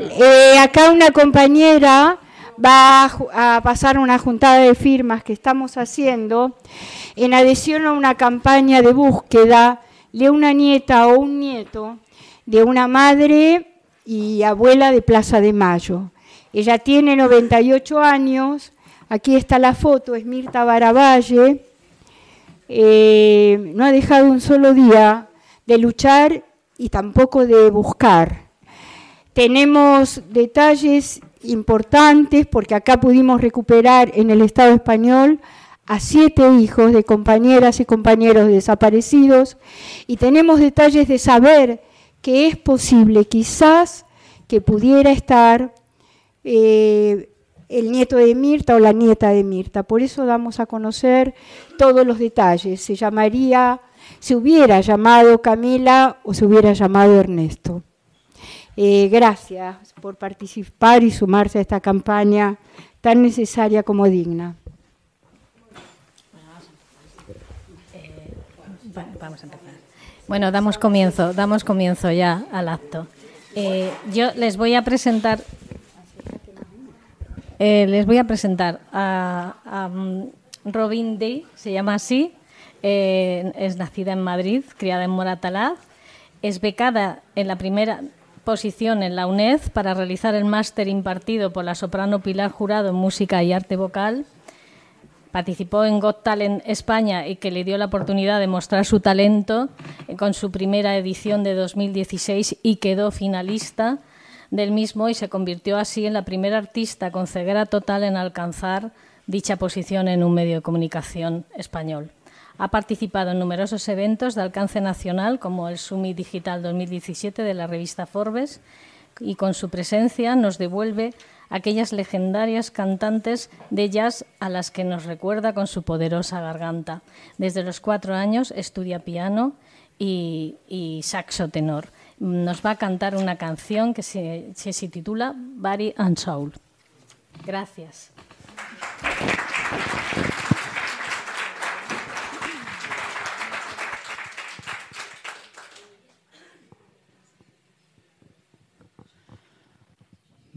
Eh, acá una compañera va a, pasar una juntada de firmas que estamos haciendo en adhesión a una campaña de búsqueda de una nieta o un nieto de una madre y abuela de Plaza de Mayo. Ella tiene 98 años, aquí está la foto, es Mirta Baravalle, eh, no ha dejado un solo día de luchar y tampoco de buscar. Tenemos detalles importantes porque acá pudimos recuperar en el Estado español a siete hijos de compañeras y compañeros desaparecidos y tenemos detalles de saber que es posible quizás que pudiera estar eh, el nieto de Mirta o la nieta de Mirta. Por eso damos a conocer todos los detalles. Se llamaría, se hubiera llamado Camila o se hubiera llamado Ernesto. Eh, gracias por participar y sumarse a esta campaña tan necesaria como digna. Vamos a empezar. Bueno, damos comienzo, damos comienzo ya al acto. Eh, yo les voy a presentar, eh, les voy a presentar a, mm, Robin Day, se llama así, es nacida en Madrid, criada en Moratalaz, es becada en la primera posición en la UNED para realizar el máster impartido por la soprano Pilar Jurado en Música y Arte Vocal. Participó en Got Talent España y que le dio la oportunidad de mostrar su talento con su primera edición de 2016 y quedó finalista del mismo y se convirtió así en la primera artista con ceguera total en alcanzar dicha posición en un medio de comunicación español. Ha participado en numerosos eventos de alcance nacional, como el Summit Digital 2017 de la revista Forbes, y con su presencia nos devuelve aquellas legendarias cantantes de jazz a las que nos recuerda con su poderosa garganta. Desde los cuatro años estudia piano y, saxo tenor. Nos va a cantar una canción que se, se titula Body and Soul. Gracias.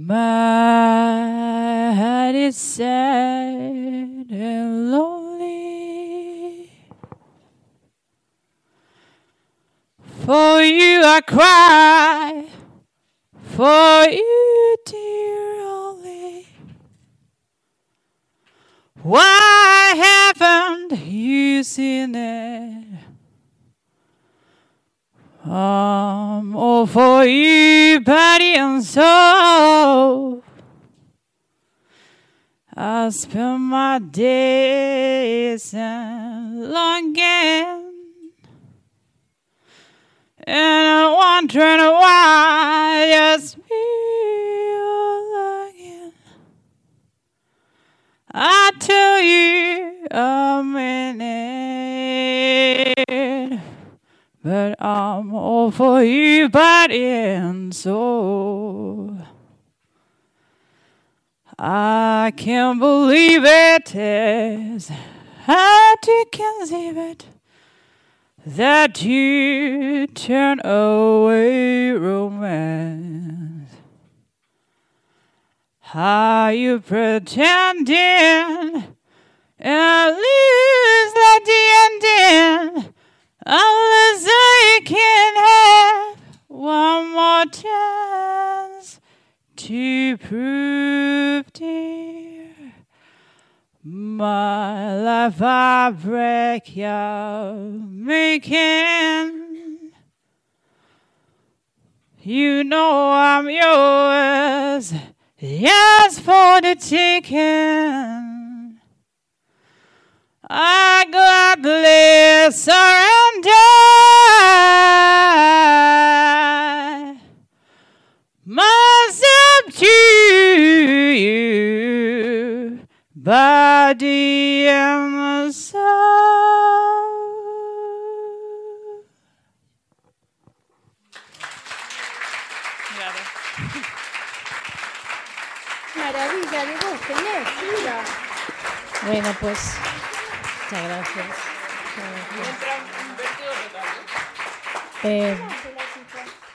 My heart is sad and lonely. For you I cry, for you, dear only. Why haven't you seen it? I'm all for you, body and soul. I spend my days longing, and I'm wondering why just me longing. I tell you, I'm in it. But I'm all for you, body and soul. I can't believe it is hard to conceive it that you turn away romance. How you pretending at least at the ending Unless I can have one more chance to prove, dear, my life I break your making. You know I'm yours, yes, for the taking. I gladly surrender myself to you, body and soul. Maravilla de voz tenés, mira. Bueno, pues Muchas gracias. Eh,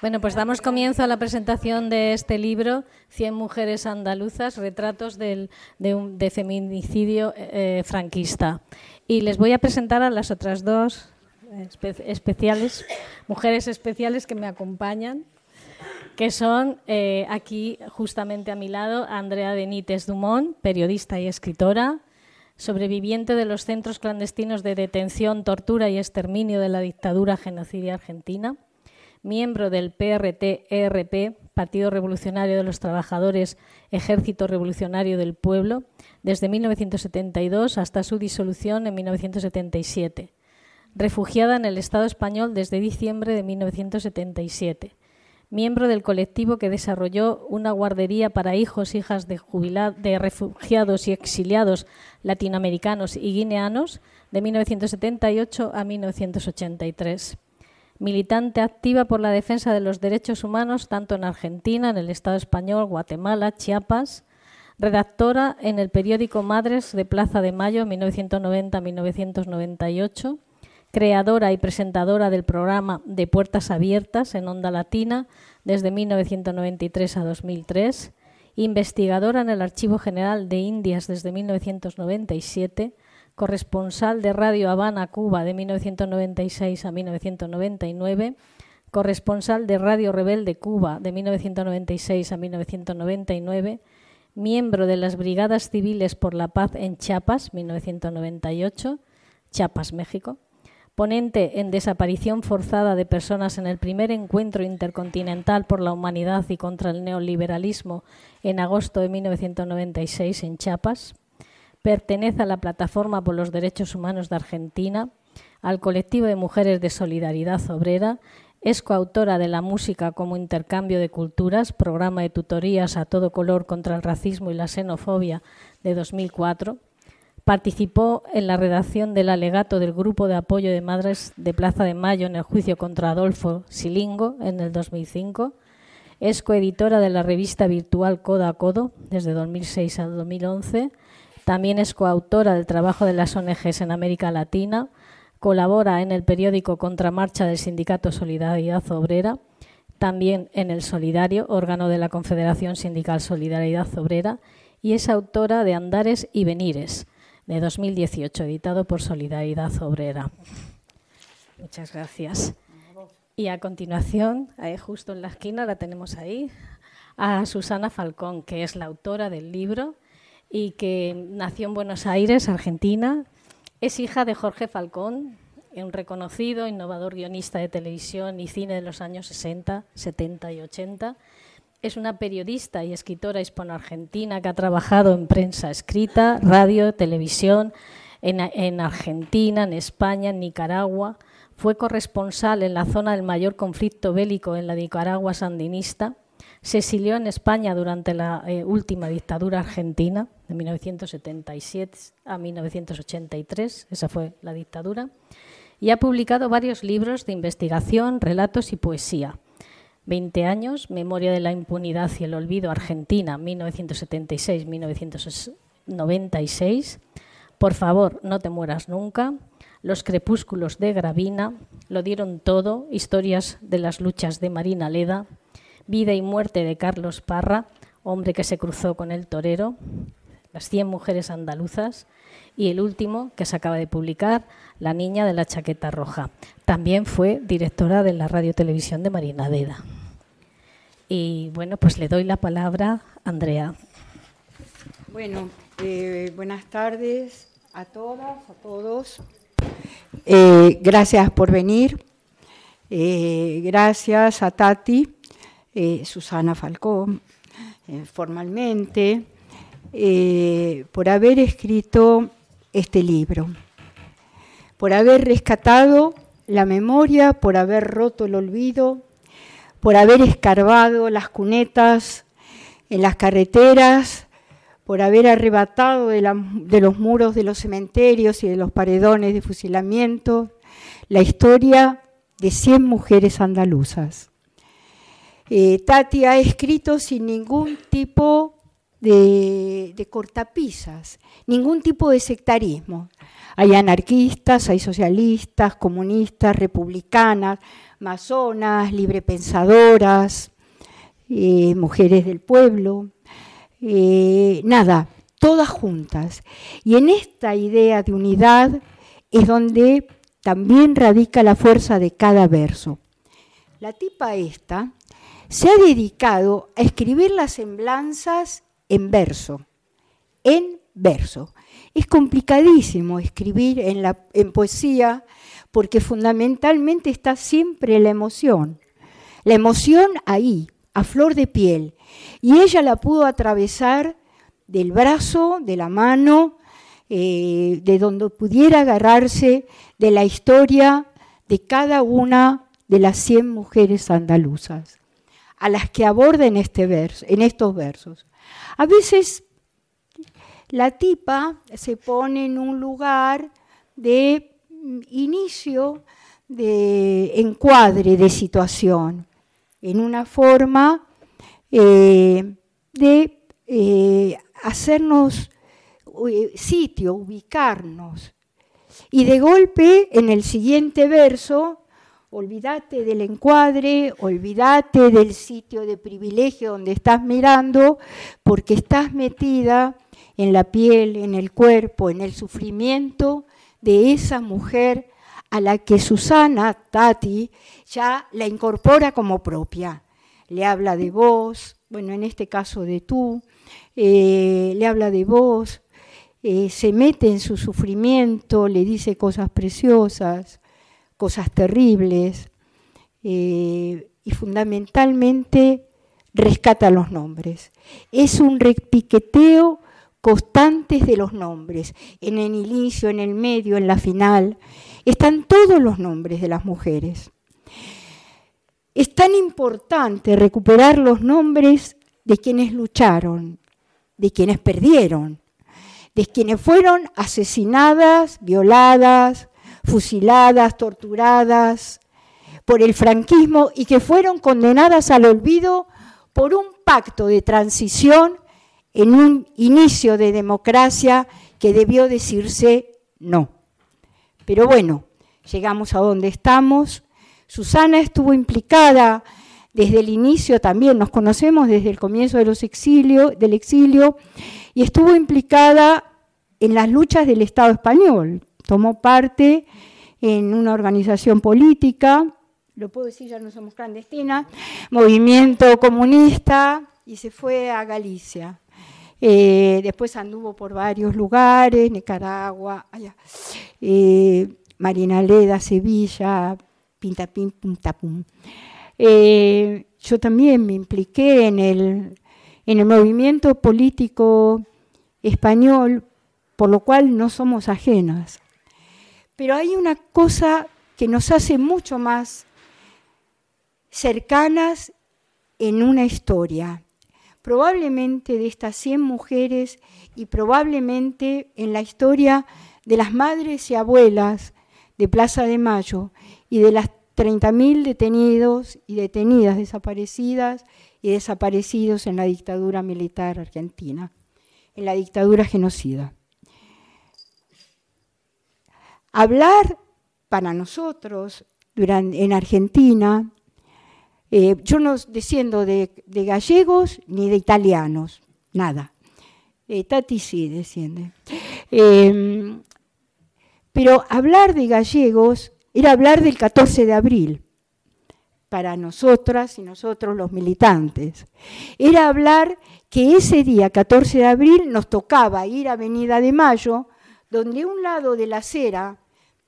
Bueno, pues damos comienzo a la presentación de este libro, 100 mujeres andaluzas, retratos del, de, un, de feminicidio eh, franquista. Y les voy a presentar a las otras dos especiales, mujeres especiales que me acompañan, que son eh, aquí justamente a mi lado Andrea Benítez Dumont, periodista y escritora, sobreviviente de los centros clandestinos de detención, tortura y exterminio de la dictadura genocidia argentina, miembro del PRT-ERP, Partido Revolucionario de los Trabajadores, Ejército Revolucionario del Pueblo, desde 1972 hasta su disolución en 1977 refugiada en el Estado español desde diciembre de 1977, miembro del colectivo que desarrolló una guardería para hijos hijas de, de refugiados y exiliados latinoamericanos y guineanos de 1978 a 1983. Militante activa por la defensa de los derechos humanos tanto en Argentina, en el Estado español, Guatemala, Chiapas, redactora en el periódico Madres de Plaza de Mayo 1990-1998 creadora y presentadora del programa De Puertas Abiertas en Onda Latina desde 1993 a 2003, investigadora en el Archivo General de Indias desde 1997, corresponsal de Radio Habana, Cuba de 1996 a 1999, corresponsal de Radio Rebelde Cuba de 1996 a 1999, miembro de las Brigadas Civiles por la Paz en Chiapas, 1998, Chiapas, México, ponente en desaparición forzada de personas en el primer encuentro intercontinental por la humanidad y contra el neoliberalismo en agosto de 1996 en Chiapas. Pertenece a la Plataforma por los Derechos Humanos de Argentina, al colectivo de mujeres de Solidaridad Obrera, es coautora de La Música como Intercambio de Culturas, programa de tutorías a todo color contra el racismo y la xenofobia de 2004 Participó en la redacción del alegato del Grupo de Apoyo de Madres de Plaza de Mayo en el juicio contra Adolfo Silingo en el 2005. Es coeditora de la revista virtual Codo a Codo desde 2006 a 2011. También es coautora del trabajo de las ONGs en América Latina. Colabora en el periódico Contramarcha del Sindicato Solidaridad Obrera. También en El Solidario, órgano de la Confederación Sindical Solidaridad Obrera. Y es autora de Andares y Venires de 2018, editado por Solidaridad Obrera. Muchas gracias. Y a continuación, justo en la esquina, la tenemos ahí, a Susana Falcón, que es la autora del libro y que nació en Buenos Aires, Argentina. Es hija de Jorge Falcón, un reconocido innovador guionista de televisión y cine de los años 60, 70 y 80 es una periodista y escritora hispano-argentina que ha trabajado en prensa escrita, radio, televisión, en, Argentina, en España, en Nicaragua. Fue corresponsal en la zona del mayor conflicto bélico en la Nicaragua sandinista. Se exilió en España durante la eh, última dictadura argentina, de 1977 a 1983, esa fue la dictadura, y ha publicado varios libros de investigación, relatos y poesía. 20 años, Memoria de la Impunidad y el Olvido, Argentina, 1976-1996. Por favor, no te mueras nunca. Los crepúsculos de Gravina, Lo dieron todo, historias de las luchas de Marina Leda, Vida y muerte de Carlos Parra, hombre que se cruzó con el torero, Las 100 mujeres andaluzas y el último que se acaba de publicar, La niña de la chaqueta roja. También fue directora de la radio televisión de Marina Leda. Y bueno, pues le doy la palabra a Andrea. Bueno, eh, buenas tardes a todas, a todos. Eh, gracias por venir. Eh, gracias a Tati, Susana Falcón, formalmente, por haber escrito este libro, por haber rescatado la memoria, por haber roto el olvido por haber escarbado las cunetas en las carreteras, por haber arrebatado de, los muros de los cementerios y de los paredones de fusilamiento la historia de 100 mujeres andaluzas. Eh, Tati ha escrito sin ningún tipo de, de cortapisas, ningún tipo de sectarismo. Hay anarquistas, hay socialistas, comunistas, republicanas, masonas, librepensadoras, eh, mujeres del pueblo, eh, nada, todas juntas. Y en esta idea de unidad es donde también radica la fuerza de cada verso. La tipa esta se ha dedicado a escribir las semblanzas en verso, en verso. Es complicadísimo escribir en, la, en poesía porque fundamentalmente está siempre la emoción. La emoción ahí, a flor de piel. Y ella la pudo atravesar del brazo, de la mano, eh, de donde pudiera agarrarse de la historia de cada una de las 100 mujeres andaluzas, a las que aborda en, este verso, en estos versos. A veces la tipa se pone en un lugar de inicio de encuadre de situación, en una forma eh, de eh, hacernos eh, sitio, ubicarnos. Y de golpe, en el siguiente verso, olvídate del encuadre, olvídate del sitio de privilegio donde estás mirando, porque estás metida en la piel, en el cuerpo, en el sufrimiento de esa mujer a la que Susana, Tati, ya la incorpora como propia. Le habla de vos, bueno, en este caso de tú, eh, le habla de vos, eh, se mete en su sufrimiento, le dice cosas preciosas, cosas terribles, eh, y fundamentalmente rescata los nombres. Es un repiqueteo constantes de los nombres. En el inicio, en el medio, en la final, están todos los nombres de las mujeres. Es tan importante recuperar los nombres de quienes lucharon, de quienes perdieron, de quienes fueron asesinadas, violadas, fusiladas, torturadas por el franquismo y que fueron condenadas al olvido por un pacto de transición en un inicio de democracia que debió decirse no. Pero bueno, llegamos a donde estamos. Susana estuvo implicada desde el inicio también, nos conocemos desde el comienzo de los del exilio, y estuvo implicada en las luchas del Estado español. Tomó parte en una organización política, lo puedo decir, ya no somos clandestinas, movimiento comunista, y se fue a Galicia. Eh, después anduvo por varios lugares, Nicaragua, allá, eh, Marinaleda, Sevilla, Pintapín, Puntapum. Eh, yo también me impliqué en el, en el movimiento político español, por lo cual no somos ajenas. Pero hay una cosa que nos hace mucho más cercanas en una historia probablemente de estas 100 mujeres y probablemente en la historia de las madres y abuelas de Plaza de Mayo y de las 30.000 detenidos y detenidas desaparecidas y desaparecidos en la dictadura militar argentina, en la dictadura genocida. Hablar para nosotros en Argentina eh, yo no desciendo de, gallegos ni de italianos, nada. Eh, Tati sí desciende. Em, pero hablar de gallegos era hablar del 14 de abril para nosotras y nosotros los militantes. Era hablar que ese día, 14 de abril, nos tocaba ir a Avenida de Mayo, donde un lado de la acera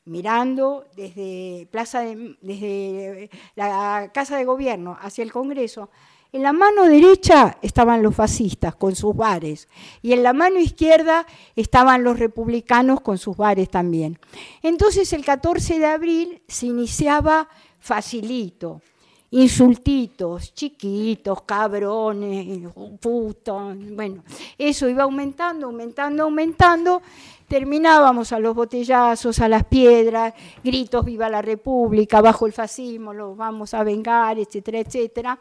mirando desde, plaza desde la Casa de Gobierno hacia el Congreso, en la mano derecha estaban los fascistas con sus bares y en la mano izquierda estaban los republicanos con sus bares también. Entonces el 14 de abril se iniciaba facilito, insultitos, chiquitos, cabrones, putos, bueno, eso iba aumentando, aumentando, aumentando terminábamos a los botellazos, a las piedras, gritos viva la República, bajo el fascismo, los vamos a vengar, etcétera, etcétera.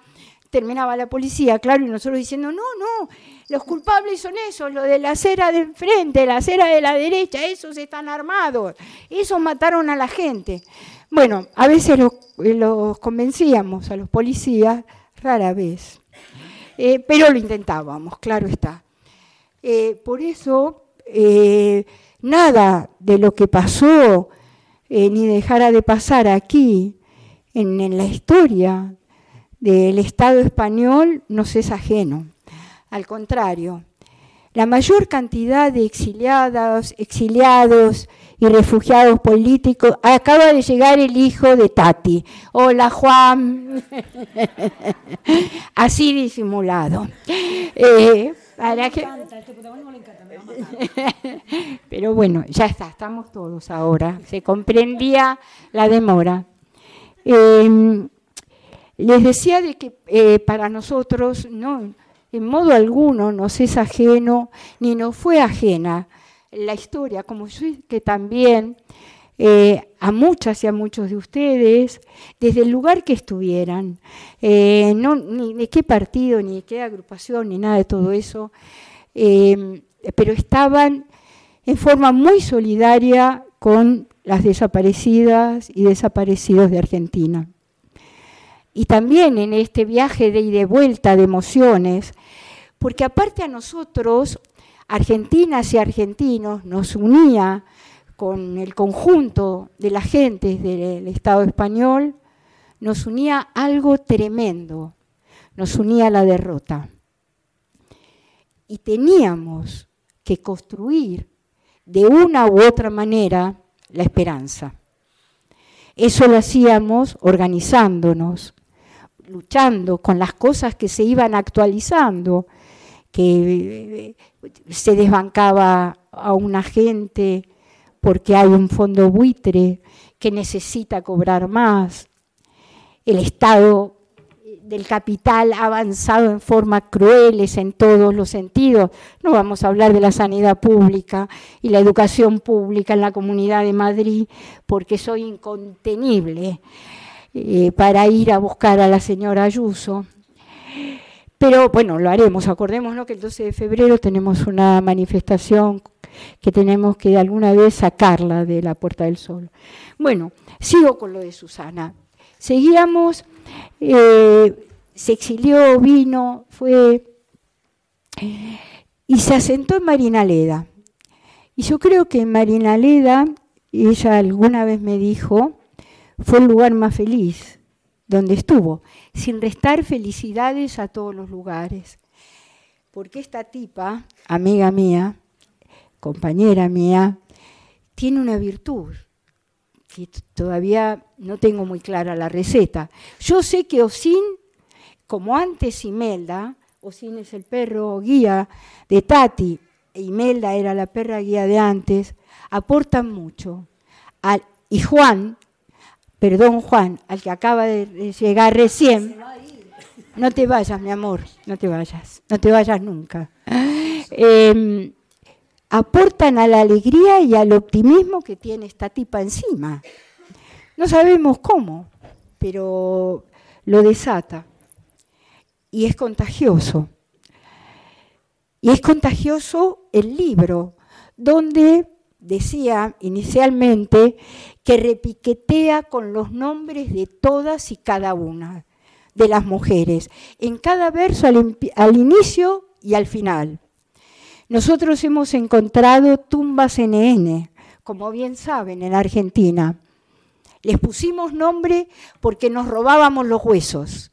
terminaba la policía, claro, y nosotros diciendo, no, no, los culpables son esos, los de la acera de enfrente, la acera de la derecha, esos están armados, esos mataron a la gente. Bueno, a veces los, convencíamos a los policías, rara vez, eh, pero lo intentábamos, claro está. Eh, por eso, eh, nada de lo que pasó, ni dejara de pasar aquí, en, la historia del Estado español, nos es ajeno. Al contrario, la mayor cantidad de exiliados, exiliados y refugiados políticos, acaba de llegar el hijo de Tati. Hola Juan, así disimulado. Eh, Pero bueno, ya está, estamos todos ahora. Se comprendía la demora. Em, les decía de que eh, para nosotros no en modo alguno nos es ajeno ni nos fue ajena la historia, como yo que también eh, a muchas y a muchos de ustedes, desde el lugar que estuvieran, eh, ni de qué partido, ni de qué agrupación, ni nada de todo eso, em, pero estaban en forma muy solidaria con las desaparecidas y desaparecidos de Argentina y también en este viaje de ida y vuelta de emociones, porque aparte a nosotros, argentinas y argentinos, nos unía con el conjunto de las gentes del Estado español, nos unía algo tremendo, nos unía la derrota. Y teníamos que construir de una u otra manera la esperanza. Eso lo hacíamos organizándonos, luchando con las cosas que se iban actualizando, que eh, se desbancaba a una gente porque hay un fondo buitre que necesita cobrar más. El Estado del capital ha avanzado en formas crueles en todos los sentidos. No vamos a hablar de la sanidad pública y la educación pública en la Comunidad de Madrid porque soy incontenible. Eh, para ir a buscar a la señora Ayuso. Pero bueno, lo haremos. Acordémonos que el 12 de febrero tenemos una manifestación que tenemos que alguna vez sacarla de la Puerta del Sol. Bueno, sigo con lo de Susana. Seguíamos, eh, se exilió, vino, fue y se asentó en Marinaleda. Y yo creo que en Marinaleda, ella alguna vez me dijo, fue el lugar más feliz donde estuvo, sin restar felicidades a todos los lugares. Porque esta tipa, amiga mía, compañera mía, tiene una virtud que todavía no tengo muy clara la receta. Yo sé que Osin, como antes Imelda, Osin es el perro guía de Tati, e Imelda era la perra guía de antes, aportan mucho. y Juan, perdón Juan, al que acaba de llegar recién, no te vayas, mi amor, no te vayas, no te vayas nunca. Em, aportan a la alegría y al optimismo que tiene esta tipa encima. No sabemos cómo, pero lo desata. Y es contagioso. Y es contagioso el libro, donde decía inicialmente que repiquetea con los nombres de todas y cada una de las mujeres, en cada verso al, inicio y al final. Nosotros hemos encontrado tumbas NN, como bien saben, en Argentina. Les pusimos nombre porque nos robábamos los huesos.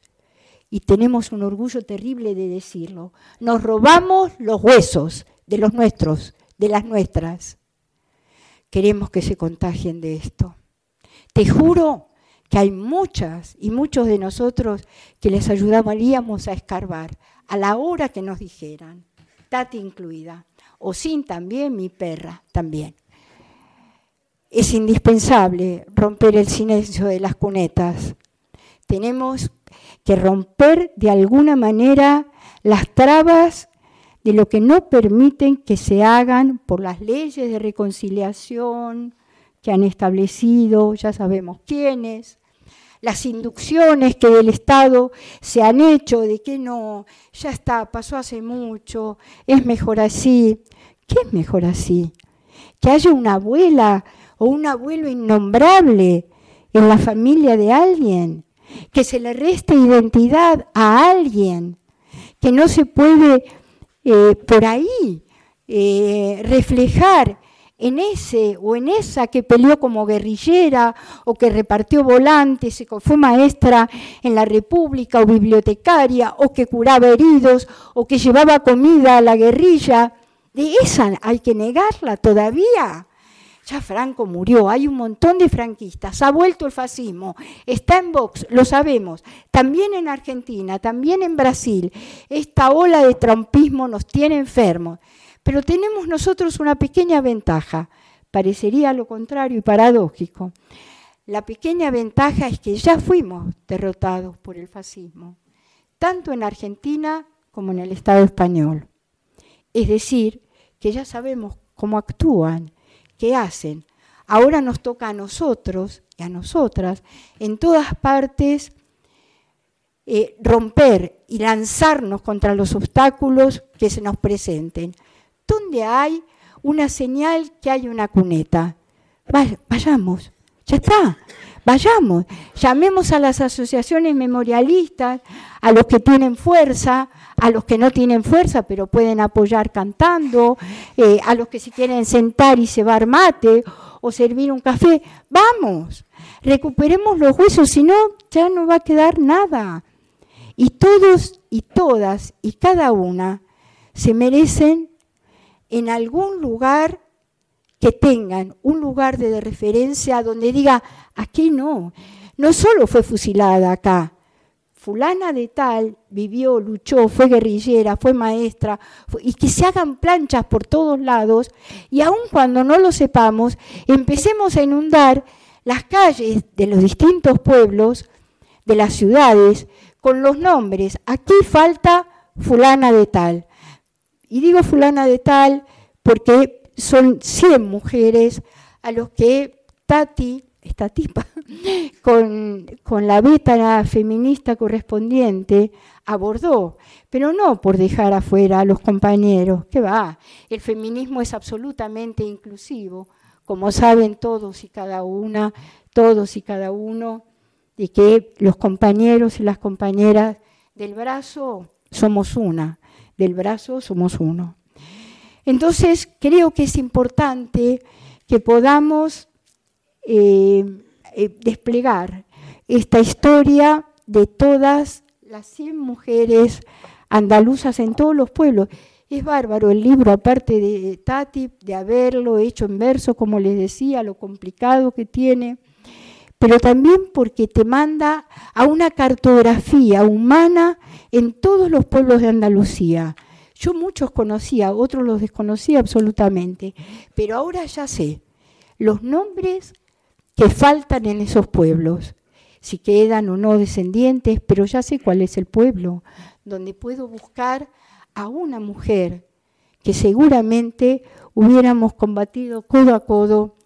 Y tenemos un orgullo terrible de decirlo. Nos robamos los huesos de los nuestros, de las nuestras queremos que se contagien de esto. Te juro que hay muchas y muchos de nosotros que les ayudaríamos a escarbar a la hora que nos dijeran, Incluida, o sin también mi perra también. Es indispensable romper el silencio de las cunetas. Tenemos que romper de alguna manera las trabas de lo que no permiten que se hagan por las leyes de reconciliación que han establecido, ya sabemos quiénes, las inducciones que del Estado se han hecho de que no, ya está, pasó hace mucho, es mejor así. ¿Qué es mejor así? Que haya una abuela o un abuelo innombrable en la familia de alguien, que se le reste identidad a alguien, que no se puede eh, por ahí eh, reflejar en ese o en esa que peleó como guerrillera o que repartió volantes, o fue maestra en la República o bibliotecaria o que curaba heridos o que llevaba comida a la guerrilla. De esa hay que negarla todavía. Ya Franco murió, hay un montón de franquistas, ha vuelto el fascismo, está en Vox, lo sabemos, también en Argentina, también en Brasil. Esta ola de trompismo nos tiene enfermos. Pero tenemos nosotros una pequeña ventaja, parecería lo contrario y paradójico. La pequeña ventaja es que ya fuimos derrotados por el fascismo, tanto en Argentina como en el Estado español. Es decir, que ya sabemos cómo actúan, qué hacen. Ahora nos toca a nosotros y a nosotras en todas partes eh, romper y lanzarnos contra los obstáculos que se nos presenten. ¿Dónde hay una señal que hay una cuneta? Vayamos, ya está, vayamos, llamemos a las asociaciones memorialistas, a los que tienen fuerza, a los que no tienen fuerza pero pueden apoyar cantando, eh, a los que se quieren sentar y cebar mate o servir un café, vamos, recuperemos los huesos, si no, ya no va a quedar nada. Y todos y todas y cada una se merecen en algún lugar que tengan un lugar de referencia donde diga, aquí no, no solo fue fusilada acá, fulana de tal vivió, luchó, fue guerrillera, fue maestra, y que se hagan planchas por todos lados, y aun cuando no lo sepamos, empecemos a inundar las calles de los distintos pueblos, de las ciudades, con los nombres. Aquí falta fulana de tal. Y digo fulana de tal porque son 100 mujeres a los que Tati, esta tipa, con, con la beta feminista correspondiente, abordó, pero no por dejar afuera a los compañeros, que va, el feminismo es absolutamente inclusivo, como saben todos y cada una, todos y cada uno, de que los compañeros y las compañeras del brazo somos una, del brazo somos uno. Entonces, creo que es importante que podamos eh, eh, desplegar esta historia de todas las 100 mujeres andaluzas en todos los pueblos. Es bárbaro el libro, aparte de Tati, de haberlo hecho en verso, como les decía, lo complicado que tiene, pero también porque te manda a una cartografía humana en todos los pueblos de Andalucía. Yo muchos conocía, otros los desconocía absolutamente, pero ahora ya sé los nombres que faltan en esos pueblos, si quedan o no descendientes, pero ya sé cuál es el pueblo donde puedo buscar a una mujer que seguramente hubiéramos combatido codo a codo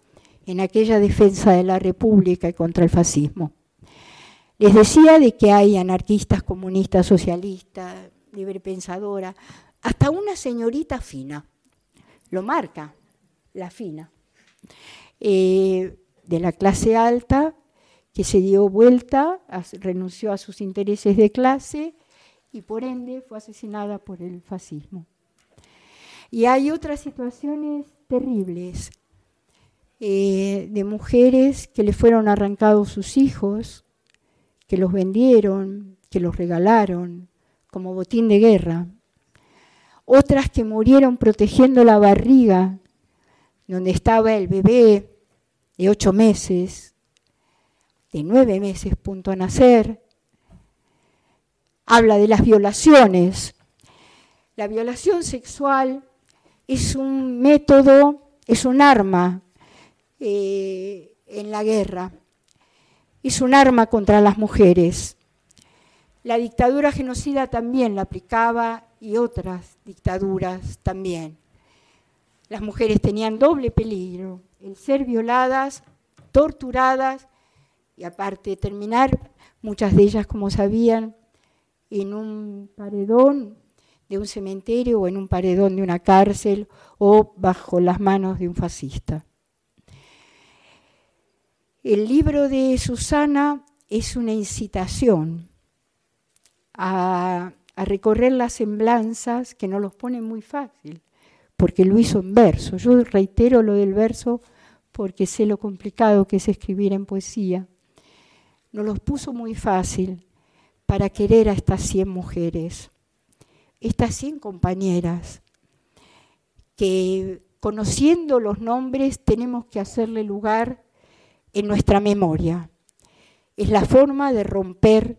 en aquella defensa de la República y contra el fascismo. Les decía de que hay anarquistas, comunistas, socialistas, librepensadoras, hasta una señorita fina, lo marca, la fina, eh, de la clase alta, que se dio vuelta, renunció a sus intereses de clase y por ende fue asesinada por el fascismo. Y hay otras situaciones terribles eh, de mujeres que le fueron arrancados sus hijos, que los vendieron, que los regalaron como botín de guerra. Otras que murieron protegiendo la barriga donde estaba el bebé de ocho meses, de nueve meses punto a nacer. Habla de las violaciones. La violación sexual es un método, es un arma eh, en la guerra es un arma contra las mujeres. La dictadura genocida también la aplicaba y otras dictaduras también. Las mujeres tenían doble peligro, el ser violadas, torturadas y aparte de terminar, muchas de ellas, como sabían, en un paredón de un cementerio o en un paredón de una cárcel o bajo las manos de un fascista. El libro de Susana es una incitación a, recorrer las semblanzas que no los pone muy fácil, porque lo hizo en verso. Yo reitero lo del verso porque sé lo complicado que es escribir en poesía. No los puso muy fácil para querer a estas 100 mujeres, estas 100 compañeras, que conociendo los nombres tenemos que hacerle lugar en nuestra memoria. Es la forma de romper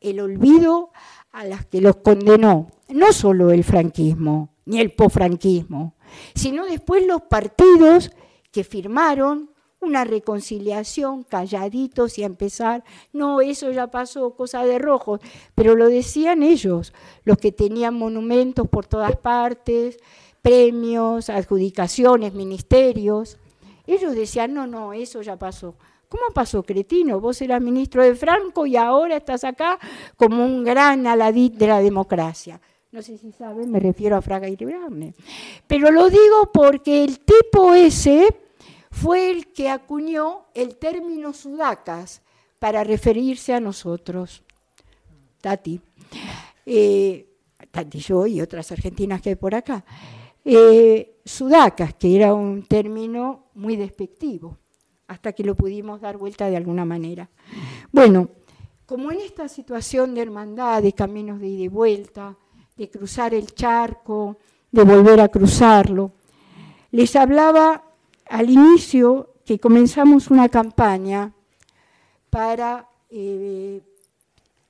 el olvido a las que los condenó, no solo el franquismo, ni el posfranquismo, sino después los partidos que firmaron una reconciliación, calladitos y a empezar, no, eso ya pasó, cosa de rojos, pero lo decían ellos, los que tenían monumentos por todas partes, premios, adjudicaciones, ministerios. Ellos decían, no, no, eso ya pasó. ¿Cómo pasó, cretino? Vos eras ministro de Franco y ahora estás acá como un gran aladí de la democracia. No sé si saben, me refiero a Fraga y Librarne. Pero lo digo porque el tipo ese fue el que acuñó el término sudacas para referirse a nosotros. Tati. Eh, Tati, yo y otras argentinas que hay por acá. Eh, sudacas, que era un término muy despectivo, hasta que lo pudimos dar vuelta de alguna manera. Bueno, como en esta situación de hermandad, de caminos de ida y vuelta, de cruzar el charco, de volver a cruzarlo, les hablaba al inicio que comenzamos una campaña para eh,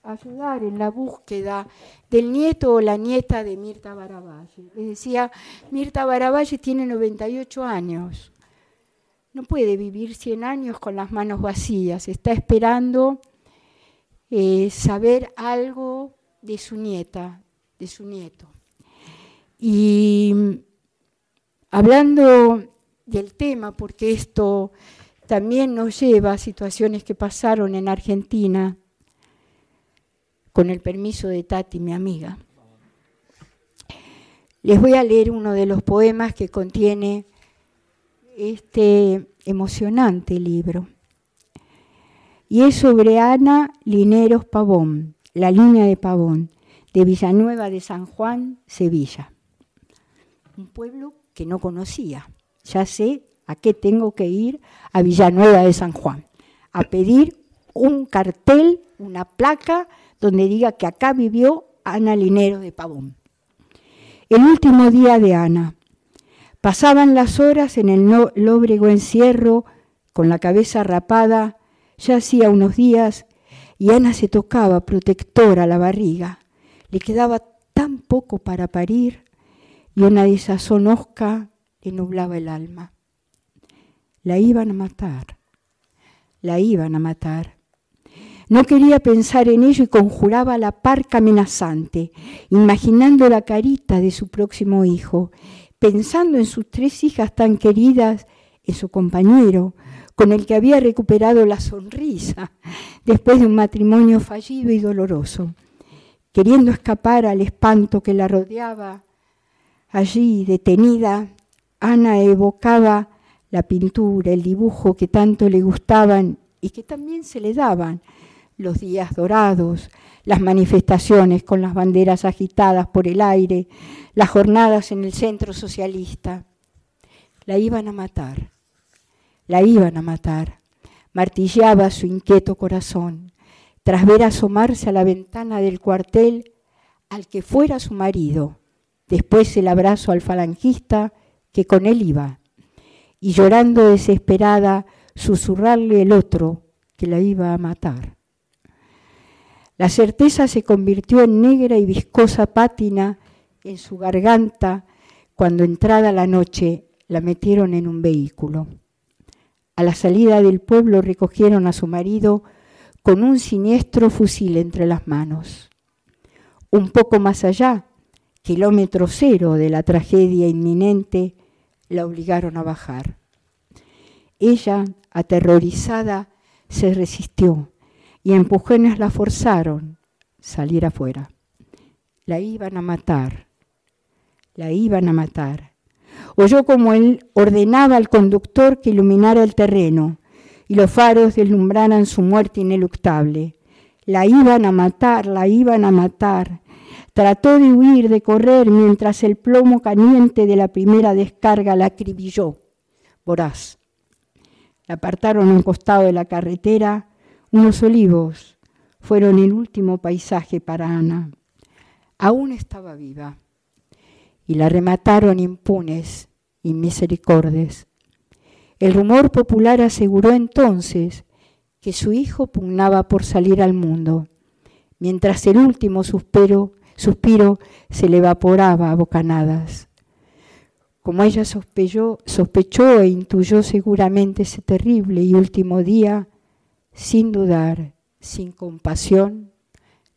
ayudar en la búsqueda del nieto o la nieta de Mirta Baravalle. Les decía, Mirta Baravalle tiene 98 años, no puede vivir 100 años con las manos vacías, está esperando eh, saber algo de su nieta, de su nieto. Y hablando del tema, porque esto también nos lleva a situaciones que pasaron en Argentina, con el permiso de Tati, mi amiga. Les voy a leer uno de los poemas que contiene este emocionante libro. Y es sobre Ana Lineros Pavón, la línea de Pavón, de Villanueva de San Juan, Sevilla. Un pueblo que no conocía. Ya sé a qué tengo que ir a Villanueva de San Juan, a pedir un cartel, una placa donde diga que acá vivió Ana Linero de Pavón. El último día de Ana. Pasaban las horas en el lóbrego encierro, con la cabeza rapada, ya hacía unos días, y Ana se tocaba protectora la barriga. Le quedaba tan poco para parir, y una desazón osca le nublaba el alma. La iban a matar, la iban a matar. No quería pensar en ello y conjuraba la parca amenazante, imaginando la carita de su próximo hijo, pensando en sus tres hijas tan queridas, en su compañero, con el que había recuperado la sonrisa después de un matrimonio fallido y doloroso, queriendo escapar al espanto que la rodeaba. Allí, detenida, Ana evocaba la pintura, el dibujo que tanto le gustaban y que también se le daban, los días dorados, las manifestaciones con las banderas agitadas por el aire, las jornadas en el centro socialista. La iban a matar, la iban a matar. Martilleaba su inquieto corazón, tras ver asomarse a la ventana del cuartel al que fuera su marido, después el abrazo al falangista que con él iba, y llorando desesperada, susurrarle el otro que la iba a matar. La certeza se convirtió en negra y viscosa pátina en su garganta cuando entrada la noche la metieron en un vehículo. A la salida del pueblo recogieron a su marido con un siniestro fusil entre las manos. Un poco más allá, kilómetro cero de la tragedia inminente, la obligaron a bajar. Ella, aterrorizada, se resistió y empujones la forzaron salir afuera. La iban a matar, la iban a matar. Oyó como él ordenaba al conductor que iluminara el terreno y los faros deslumbraran su muerte ineluctable. La iban a matar, la iban a matar. Trató de huir, de correr, mientras el plomo caliente de la primera descarga la acribilló. Voraz. La apartaron a un costado de la carretera unos olivos fueron el último paisaje para Ana. Aún estaba viva y la remataron impunes y misericordes. El rumor popular aseguró entonces que su hijo pugnaba por salir al mundo, mientras el último suspiro, suspiro se le evaporaba a bocanadas. Como ella sospechó, sospechó e intuyó seguramente ese terrible y último día, sin dudar, sin compasión,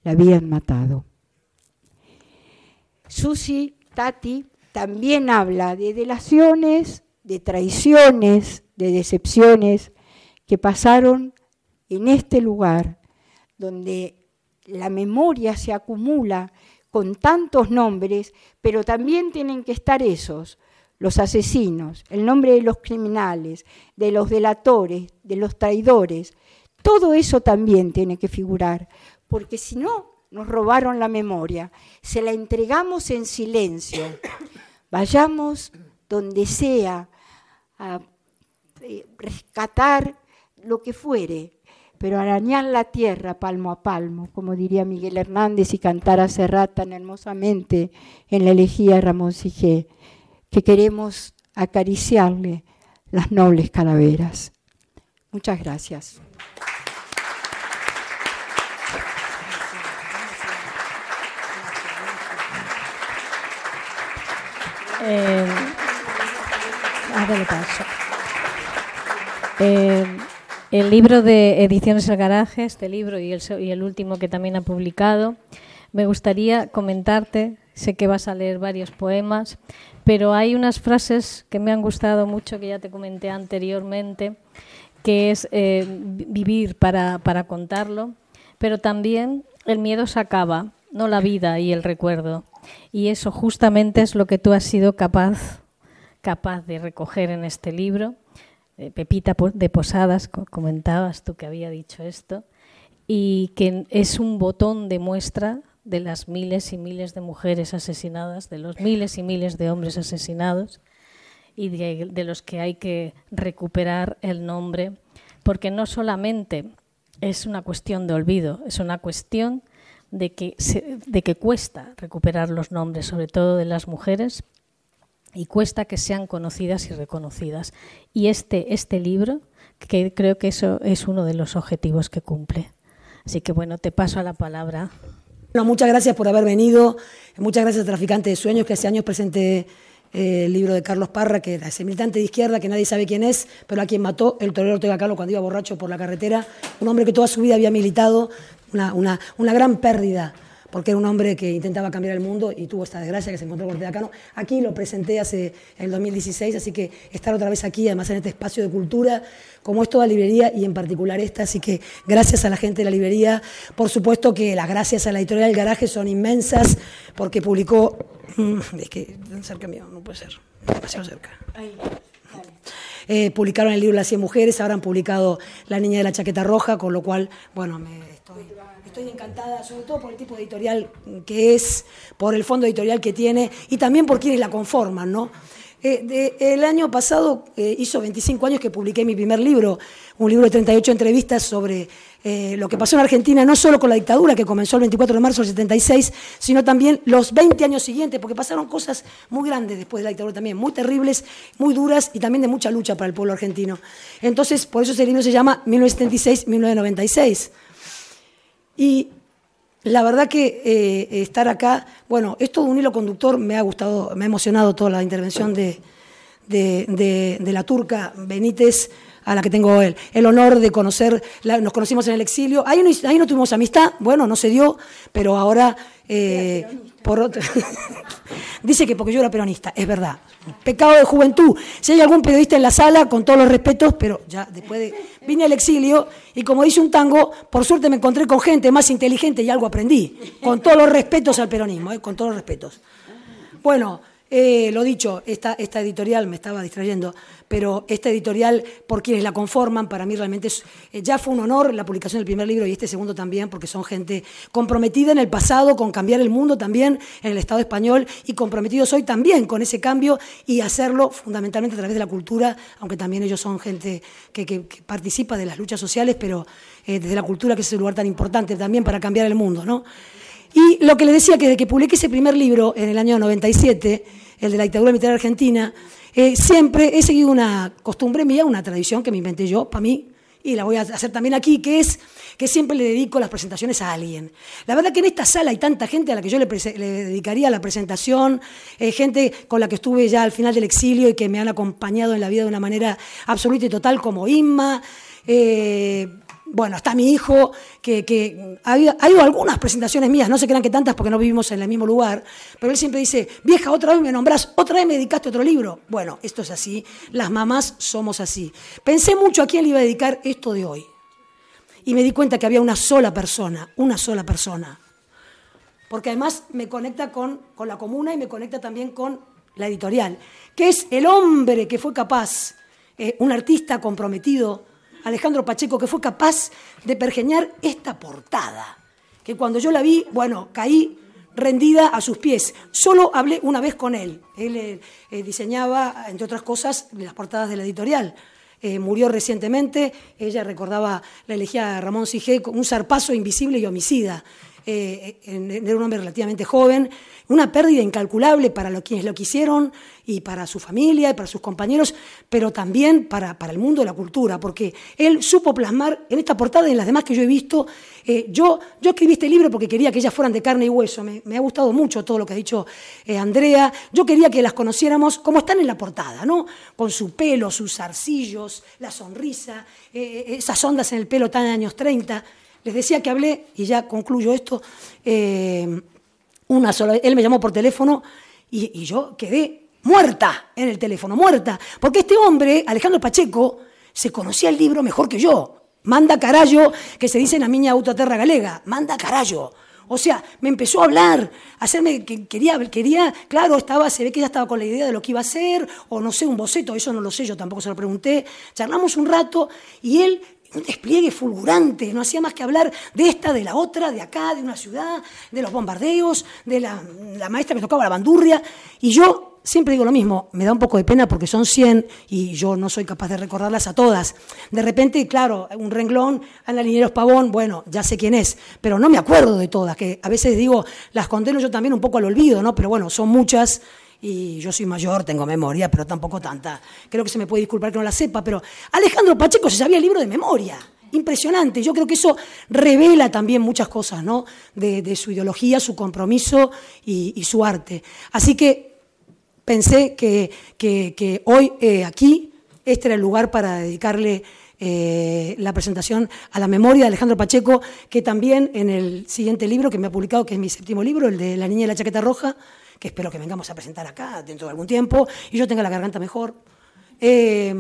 la habían matado. Susi Tati también habla de delaciones, de traiciones, de decepciones que pasaron en este lugar donde la memoria se acumula con tantos nombres, pero también tienen que estar esos, los asesinos, el nombre de los criminales, de los delatores, de los traidores, todo eso también tiene que figurar, porque si no, nos robaron la memoria, se la entregamos en silencio. Vayamos donde sea a eh, rescatar lo que fuere, pero arañar la tierra palmo a palmo, como diría Miguel Hernández y cantar a Serrat tan hermosamente en la elegía Ramón Sigé, que queremos acariciarle las nobles calaveras. Muchas gracias. Eh, paso. Eh, el libro de Ediciones El Garaje, este libro y el, último que también ha publicado, me gustaría comentarte, sé que vas a leer varios poemas, pero hay unas frases que me han gustado mucho, que ya te comenté anteriormente, que es eh, vivir para, para contarlo, pero también el miedo se acaba, no la vida y el recuerdo. Y eso justamente es lo que tú has sido capaz, capaz de recoger en este libro. Pepita de Posadas, comentabas tú que había dicho esto, y que es un botón de muestra de las miles y miles de mujeres asesinadas, de los miles y miles de hombres asesinados y de, los que hay que recuperar el nombre, porque no solamente es una cuestión de olvido, es una cuestión de que, de que cuesta recuperar los nombres, sobre todo de las mujeres, y cuesta que sean conocidas y reconocidas. Y este, este libro, que creo que eso es uno de los objetivos que cumple. Así que bueno, te paso a la palabra. Bueno, muchas gracias por haber venido. Muchas gracias, Traficante de Sueños, que hace años presenté eh, el libro de Carlos Parra, que es ese militante de izquierda que nadie sabe quién es, pero a quien mató el torero Ortega Carlos cuando iba borracho por la carretera. Un hombre que toda su vida había militado una, una gran pérdida porque era un hombre que intentaba cambiar el mundo y tuvo esta desgracia que se encontró con Ortega Cano. Aquí lo presenté hace el 2016, así que estar otra vez aquí, además en este espacio de cultura, como es toda librería y en particular esta, así que gracias a la gente de la librería. Por supuesto que las gracias a la editorial El Garaje son inmensas, porque publicó... Mm, es que cerca mío, no puede ser, demasiado cerca. Eh, publicaron el libro Las 100 mujeres, ahora han publicado La niña de la chaqueta roja, con lo cual, bueno, me estoy, encantada, sobre todo por el tipo de editorial que es, por el fondo editorial que tiene y también por quienes la conforman, ¿no? Eh, el año pasado eh, hizo 25 años que publiqué mi primer libro, un libro de 38 entrevistas sobre eh, lo que pasó en Argentina, no solo con la dictadura que comenzó el 24 de marzo del 76, sino también los 20 años siguientes, porque pasaron cosas muy grandes después de la dictadura también, muy terribles, muy duras y también de mucha lucha para el pueblo argentino. Entonces, por eso ese libro se llama 1976-1996. Y la verdad que eh, estar acá, bueno, es todo un hilo conductor, me ha gustado, me ha emocionado toda la intervención de, de, de- de la turca Benítez, a la que tengo el, el honor de conocer, nos conocimos en el exilio. Ahí no, ahí no tuvimos amistad, bueno, no se dio, pero ahora, eh, por otra. Dice que porque yo era peronista, es verdad. Pecado de juventud. Si hay algún periodista en la sala, con todos los respetos, pero ya después de. Vine al exilio y como dice un tango, por suerte me encontré con gente más inteligente y algo aprendí. Con todos los respetos al peronismo, eh, con todos los respetos. Bueno, eh, lo dicho, esta, editorial me estaba distrayendo, pero esta editorial, por quienes la conforman, para mí realmente es- eh, ya fue un honor la publicación del primer libro y este segundo también, porque son gente comprometida en el pasado con cambiar el mundo también en el Estado español y comprometidos hoy también con ese cambio y hacerlo fundamentalmente a través de la cultura, aunque también ellos son gente que participa de las luchas sociales, pero eh, desde la cultura, que es ese lugar tan importante también para cambiar el mundo, ¿no? Y lo que le decía que desde que publiqué ese primer libro en el año 97, el de la dictadura militar argentina, eh, siempre he seguido una costumbre mía, una tradición que me inventé yo, para mí, y la voy a hacer también aquí, que es que siempre le dedico las presentaciones a alguien. La verdad que en esta sala hay tanta gente a la que yo le dedicaría la presentación, eh, gente con la que estuve ya al final del exilio y que me han acompañado en la vida de una manera absoluta y total, como Inma, eh, bueno, está mi hijo, que, que ha, habido, ha habido algunas presentaciones mías, no se crean que tantas porque no vivimos en el mismo lugar, pero él siempre dice, vieja, otra vez me nombrás, otra vez me dedicaste otro libro. Bueno, esto es así, las mamás somos así. Pensé mucho a quién le iba a dedicar esto de hoy. Y me di cuenta que había una sola persona, una sola persona. Porque además me conecta con, con la comuna y me conecta también con la editorial, que es el hombre que fue capaz, eh, un artista comprometido, Alejandro Pacheco, que fue capaz de pergeñar esta portada, que cuando yo la vi, bueno, caí rendida a sus pies. Solo hablé una vez con él. Él eh, eh, diseñaba, entre otras cosas, las portadas de la editorial. Eh, murió recientemente, ella recordaba la elegía a Ramón Sige, un zarpazo invisible y homicida. Eh, era un hombre relativamente joven, una pérdida incalculable para lo, quienes lo quisieron y para su familia y para sus compañeros, pero también para, para el mundo de la cultura, porque él supo plasmar en esta portada y en las demás que yo he visto. eh, yo, yo escribí este libro porque quería que ellas fueran de carne y hueso, me, ha gustado mucho todo lo que ha dicho eh, Andrea. Yo quería que las conociéramos como están en la portada, ¿no? Con su pelo, sus zarcillos, la sonrisa, eh, esas ondas en el pelo tan años 30. Les decía que hablé, y ya concluyo esto, eh, una sola vez. Él me llamó por teléfono y, yo quedé muerta en el teléfono, muerta. Porque este hombre, Alejandro Pacheco, se conocía el libro mejor que yo. Manda carallo, que se dice en la miña autoterra galega. Manda carallo. O sea, me empezó a hablar, a hacerme que quería, quería, claro, estaba, se ve que ya estaba con la idea de lo que iba a hacer, o no sé, un boceto, eso no lo sé, yo tampoco se lo pregunté. Charlamos un rato y él un despliegue fulgurante, no hacía más que hablar de esta, de la otra, de acá, de una ciudad, de los bombardeos, de la, la maestra que tocaba la bandurria, y yo siempre digo lo mismo, me da un poco de pena porque son 100 y yo no soy capaz de recordarlas a todas. De repente, claro, un renglón, Ana Linieros Pavón, bueno, ya sé quién es, pero no me acuerdo de todas, que a veces digo, las condeno yo también un poco al olvido, ¿no? Pero bueno, son muchas y yo soy mayor, tengo memoria, pero tampoco tanta. Creo que se me puede disculpar que no la sepa, pero Alejandro Pacheco se sabía el libro de memoria. Impresionante. Yo creo que eso revela también muchas cosas, ¿no? De, su ideología, su compromiso y, su arte. Así que pensé que, que, que hoy eh, aquí este era el lugar para dedicarle eh, la presentación a la memoria de Alejandro Pacheco, que también en el siguiente libro que me ha publicado, que es mi séptimo libro, el de La niña de la chaqueta roja, que espero que vengamos a presentar acá dentro de algún tiempo y yo tenga la garganta mejor. Eh,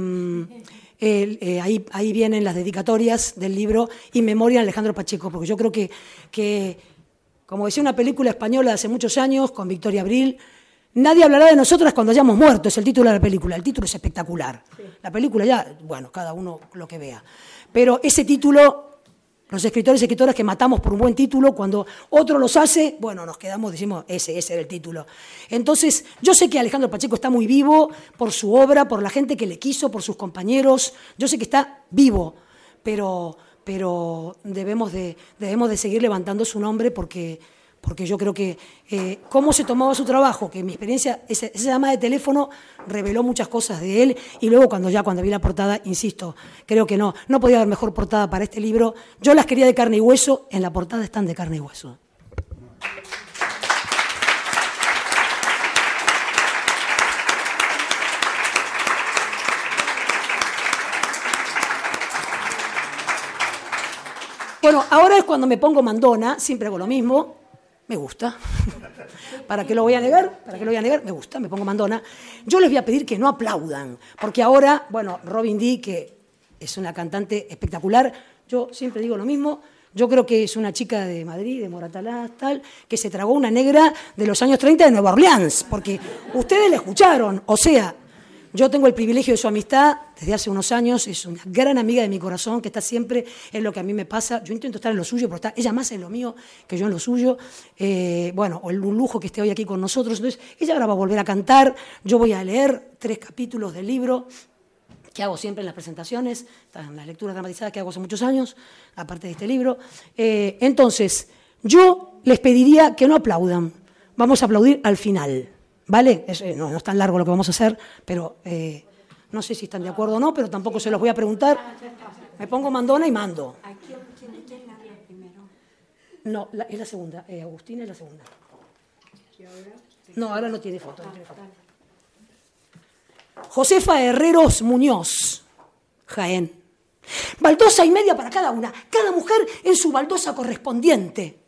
eh, eh, ahí, ahí, vienen las dedicatorias del libro In Memoria de Alejandro Pacheco, porque yo creo que, que, como decía una película española de hace muchos años con Victoria Abril, Nadie hablará de nosotras cuando hayamos muerto, es el título de la película. El título es espectacular. Sí. La película ya, bueno, cada uno lo que vea. Pero ese título, los escritores y escritoras que matamos por un buen título, cuando otro los hace, bueno, nos quedamos, decimos, ese, ese era el título. Entonces, yo sé que Alejandro Pacheco está muy vivo por su obra, por la gente que le quiso, por sus compañeros. Yo sé que está vivo, pero, pero debemos, de, debemos de seguir levantando su nombre porque porque yo creo que eh, cómo se tomaba su trabajo, que en mi experiencia, esa, esa llamada de teléfono reveló muchas cosas de él, y luego cuando ya, cuando vi la portada, insisto, creo que no, no podía haber mejor portada para este libro, yo las quería de carne y hueso, en la portada están de carne y hueso. Bueno, ahora es cuando me pongo mandona, siempre hago lo mismo, me gusta. ¿Para qué lo voy a negar? ¿Para qué lo voy a negar? Me gusta, me pongo mandona. Yo les voy a pedir que no aplaudan, porque ahora, bueno, Robin D, que es una cantante espectacular, yo siempre digo lo mismo, yo creo que es una chica de Madrid, de Moratalá, tal, que se tragó una negra de los años 30 de Nueva Orleans, porque ustedes la escucharon, o sea, yo tengo el privilegio de su amistad desde hace unos años, es una gran amiga de mi corazón que está siempre en lo que a mí me pasa. Yo intento estar en lo suyo, pero está ella más en lo mío que yo en lo suyo. Eh, bueno, el lujo que esté hoy aquí con nosotros. Entonces, ella ahora va a volver a cantar. Yo voy a leer tres capítulos del libro que hago siempre en las presentaciones, en las lecturas dramatizadas que hago hace muchos años, aparte de este libro. Eh, entonces, yo les pediría que no aplaudan. Vamos a aplaudir al final. ¿Vale? Eh, no, es tan largo lo que vamos a hacer, pero eh, no sé si están de acuerdo o no, pero tampoco se los voy a preguntar. Me pongo mandona y mando. ¿Quién la primero? No, es la segunda. Eh, Agustina es la segunda. No, ahora no tiene foto. No tiene foto. Josefa Herreros Muñoz, Jaén. Baldosa y media para cada una, cada mujer en su baldosa correspondiente.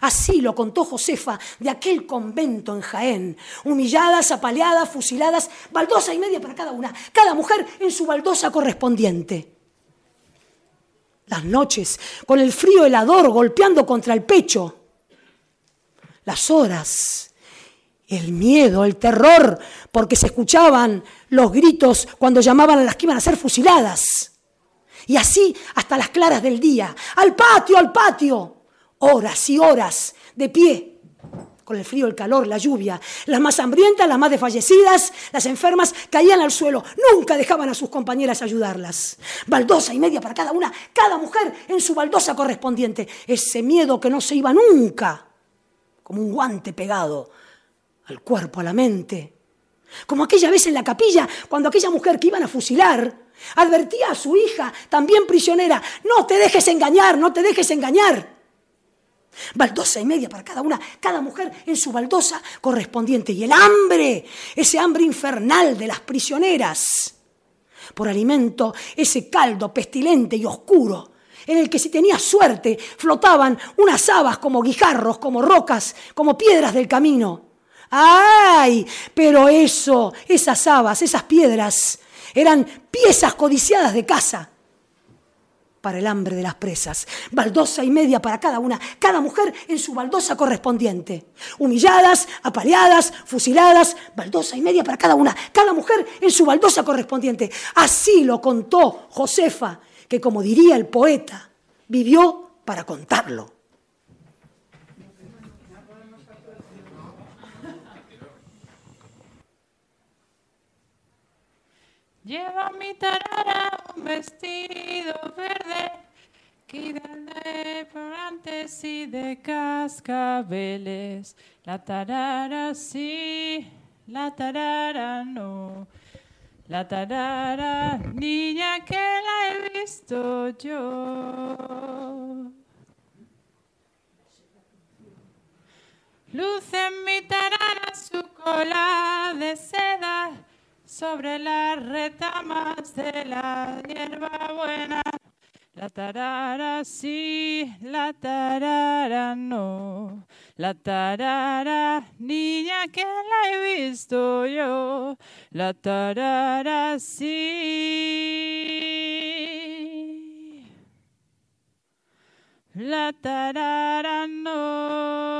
Así lo contó Josefa de aquel convento en Jaén, humilladas, apaleadas, fusiladas, baldosa y media para cada una, cada mujer en su baldosa correspondiente. Las noches, con el frío helador golpeando contra el pecho. Las horas, el miedo, el terror, porque se escuchaban los gritos cuando llamaban a las que iban a ser fusiladas. Y así hasta las claras del día. ¡Al patio, al patio! Horas y horas de pie, con el frío, el calor, la lluvia. Las más hambrientas, las más desfallecidas, las enfermas caían al suelo, nunca dejaban a sus compañeras ayudarlas. Baldosa y media para cada una, cada mujer en su baldosa correspondiente. Ese miedo que no se iba nunca, como un guante pegado al cuerpo, a la mente. Como aquella vez en la capilla, cuando aquella mujer que iban a fusilar advertía a su hija, también prisionera, no te dejes engañar, no te dejes engañar. Baldosa y media para cada una, cada mujer en su baldosa correspondiente. Y el hambre, ese hambre infernal de las prisioneras. Por alimento, ese caldo pestilente y oscuro, en el que si tenía suerte flotaban unas habas como guijarros, como rocas, como piedras del camino. ¡Ay! Pero eso, esas habas, esas piedras, eran piezas codiciadas de casa para el hambre de las presas, baldosa y media para cada una, cada mujer en su baldosa correspondiente. Humilladas, apaleadas, fusiladas, baldosa y media para cada una, cada mujer en su baldosa correspondiente. Así lo contó Josefa, que como diría el poeta, vivió para contarlo. Lleva mi tarara un vestido verde, de antes y de cascabeles. La tarara sí, la tarara no. La tarara, niña que la he visto yo. Luce en mi tarara su cola de seda sobre las retamas de la hierba buena. La tarara sí, la tarara no. La tarara, niña que la he visto yo. La tarara sí. La tarara no.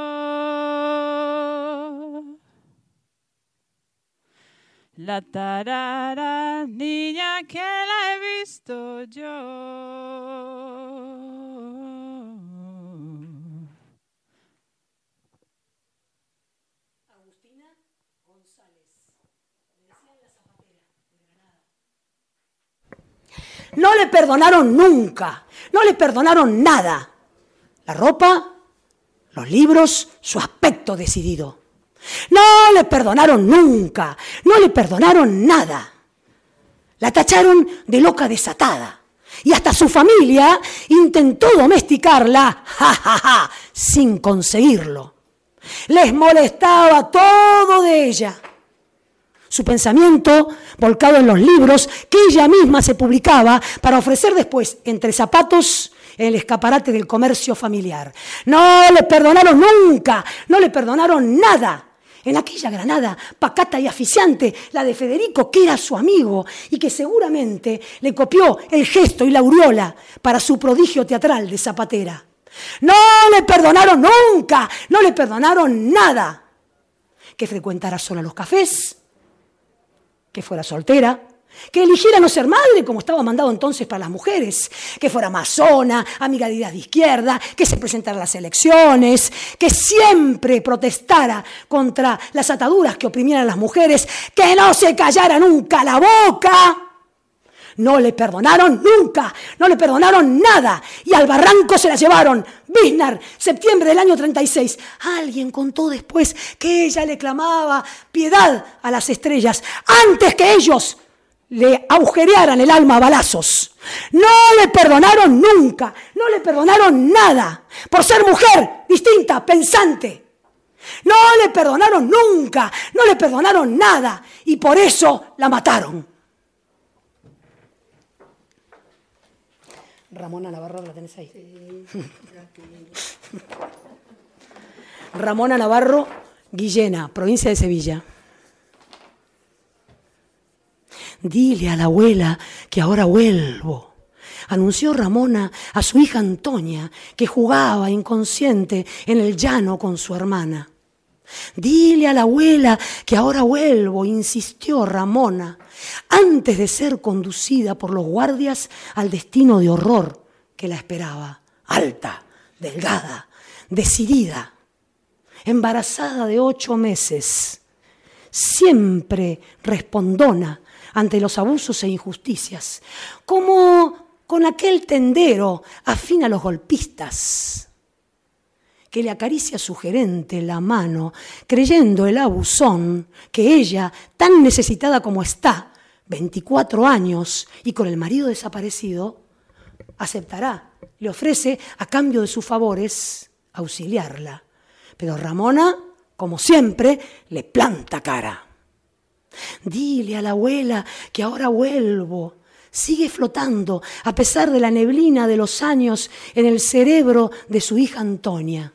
La tarara, niña que la he visto yo. Agustina González. No le perdonaron nunca, no le perdonaron nada. La ropa, los libros, su aspecto decidido. No le perdonaron nunca, no le perdonaron nada. La tacharon de loca desatada. Y hasta su familia intentó domesticarla, ja, sin conseguirlo. Les molestaba todo de ella. Su pensamiento, volcado en los libros que ella misma se publicaba para ofrecer después entre zapatos en el escaparate del comercio familiar. No le perdonaron nunca, no le perdonaron nada. En aquella Granada pacata y aficiante, la de Federico, que era su amigo y que seguramente le copió el gesto y la aureola para su prodigio teatral de zapatera. No le perdonaron nunca, no le perdonaron nada. Que frecuentara sola los cafés, que fuera soltera, que eligiera no ser madre, como estaba mandado entonces para las mujeres, que fuera masona, amiga de izquierda, que se presentara a las elecciones, que siempre protestara contra las ataduras que oprimían a las mujeres, que no se callara nunca la boca. No le perdonaron nunca, no le perdonaron nada. Y al barranco se la llevaron. Biznar, septiembre del año 36. Alguien contó después que ella le clamaba piedad a las estrellas antes que ellos le agujerearan el alma a balazos. No le perdonaron nunca, no le perdonaron nada por ser mujer distinta, pensante. No le perdonaron nunca, no le perdonaron nada y por eso la mataron. Ramona Navarro, ¿la tenés ahí? Ramona Navarro, Guillena, provincia de Sevilla. Dile a la abuela que ahora vuelvo. Anunció Ramona a su hija Antonia, que jugaba inconsciente en el llano con su hermana. Dile a la abuela que ahora vuelvo, insistió Ramona, antes de ser conducida por los guardias al destino de horror que la esperaba. Alta, delgada, decidida, embarazada de ocho meses, siempre respondona ante los abusos e injusticias, como con aquel tendero afín a los golpistas que le acaricia sugerente la mano, creyendo el abusón que ella, tan necesitada como está, 24 años y con el marido desaparecido, aceptará, le ofrece a cambio de sus favores auxiliarla. Pero Ramona, como siempre, le planta cara. Dile a la abuela que ahora vuelvo. Sigue flotando, a pesar de la neblina de los años, en el cerebro de su hija Antonia.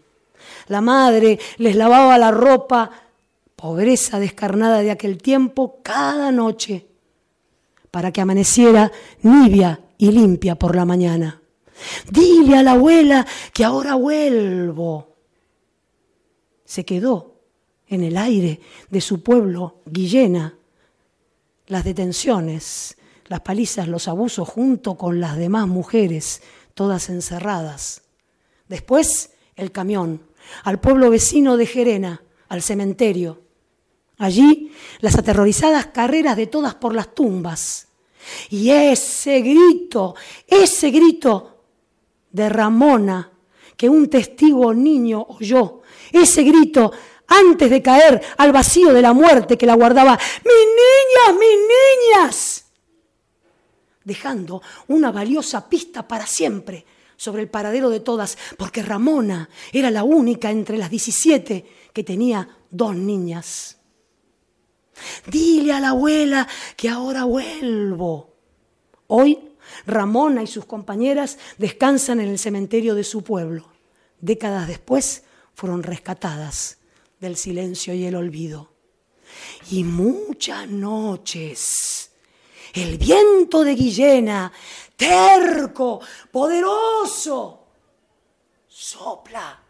La madre les lavaba la ropa, pobreza descarnada de aquel tiempo, cada noche, para que amaneciera nibia y limpia por la mañana. Dile a la abuela que ahora vuelvo. Se quedó en el aire de su pueblo, Guillena, las detenciones, las palizas, los abusos junto con las demás mujeres, todas encerradas. Después el camión, al pueblo vecino de Gerena, al cementerio. Allí las aterrorizadas carreras de todas por las tumbas. Y ese grito, ese grito de Ramona que un testigo niño oyó, ese grito antes de caer al vacío de la muerte que la guardaba. ¡Mis niñas, mis niñas! Dejando una valiosa pista para siempre sobre el paradero de todas, porque Ramona era la única entre las 17 que tenía dos niñas. Dile a la abuela que ahora vuelvo. Hoy Ramona y sus compañeras descansan en el cementerio de su pueblo. Décadas después fueron rescatadas del silencio y el olvido. Y muchas noches el viento de Guillena, terco, poderoso, sopla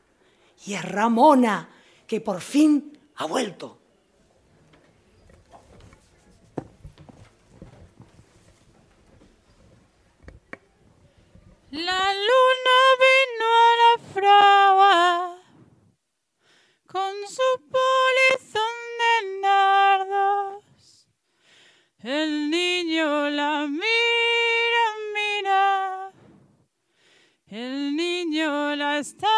y es Ramona que por fin ha vuelto. La luna vino a la fragua con su polizón de nardos. El niño la mira, mira. El niño la está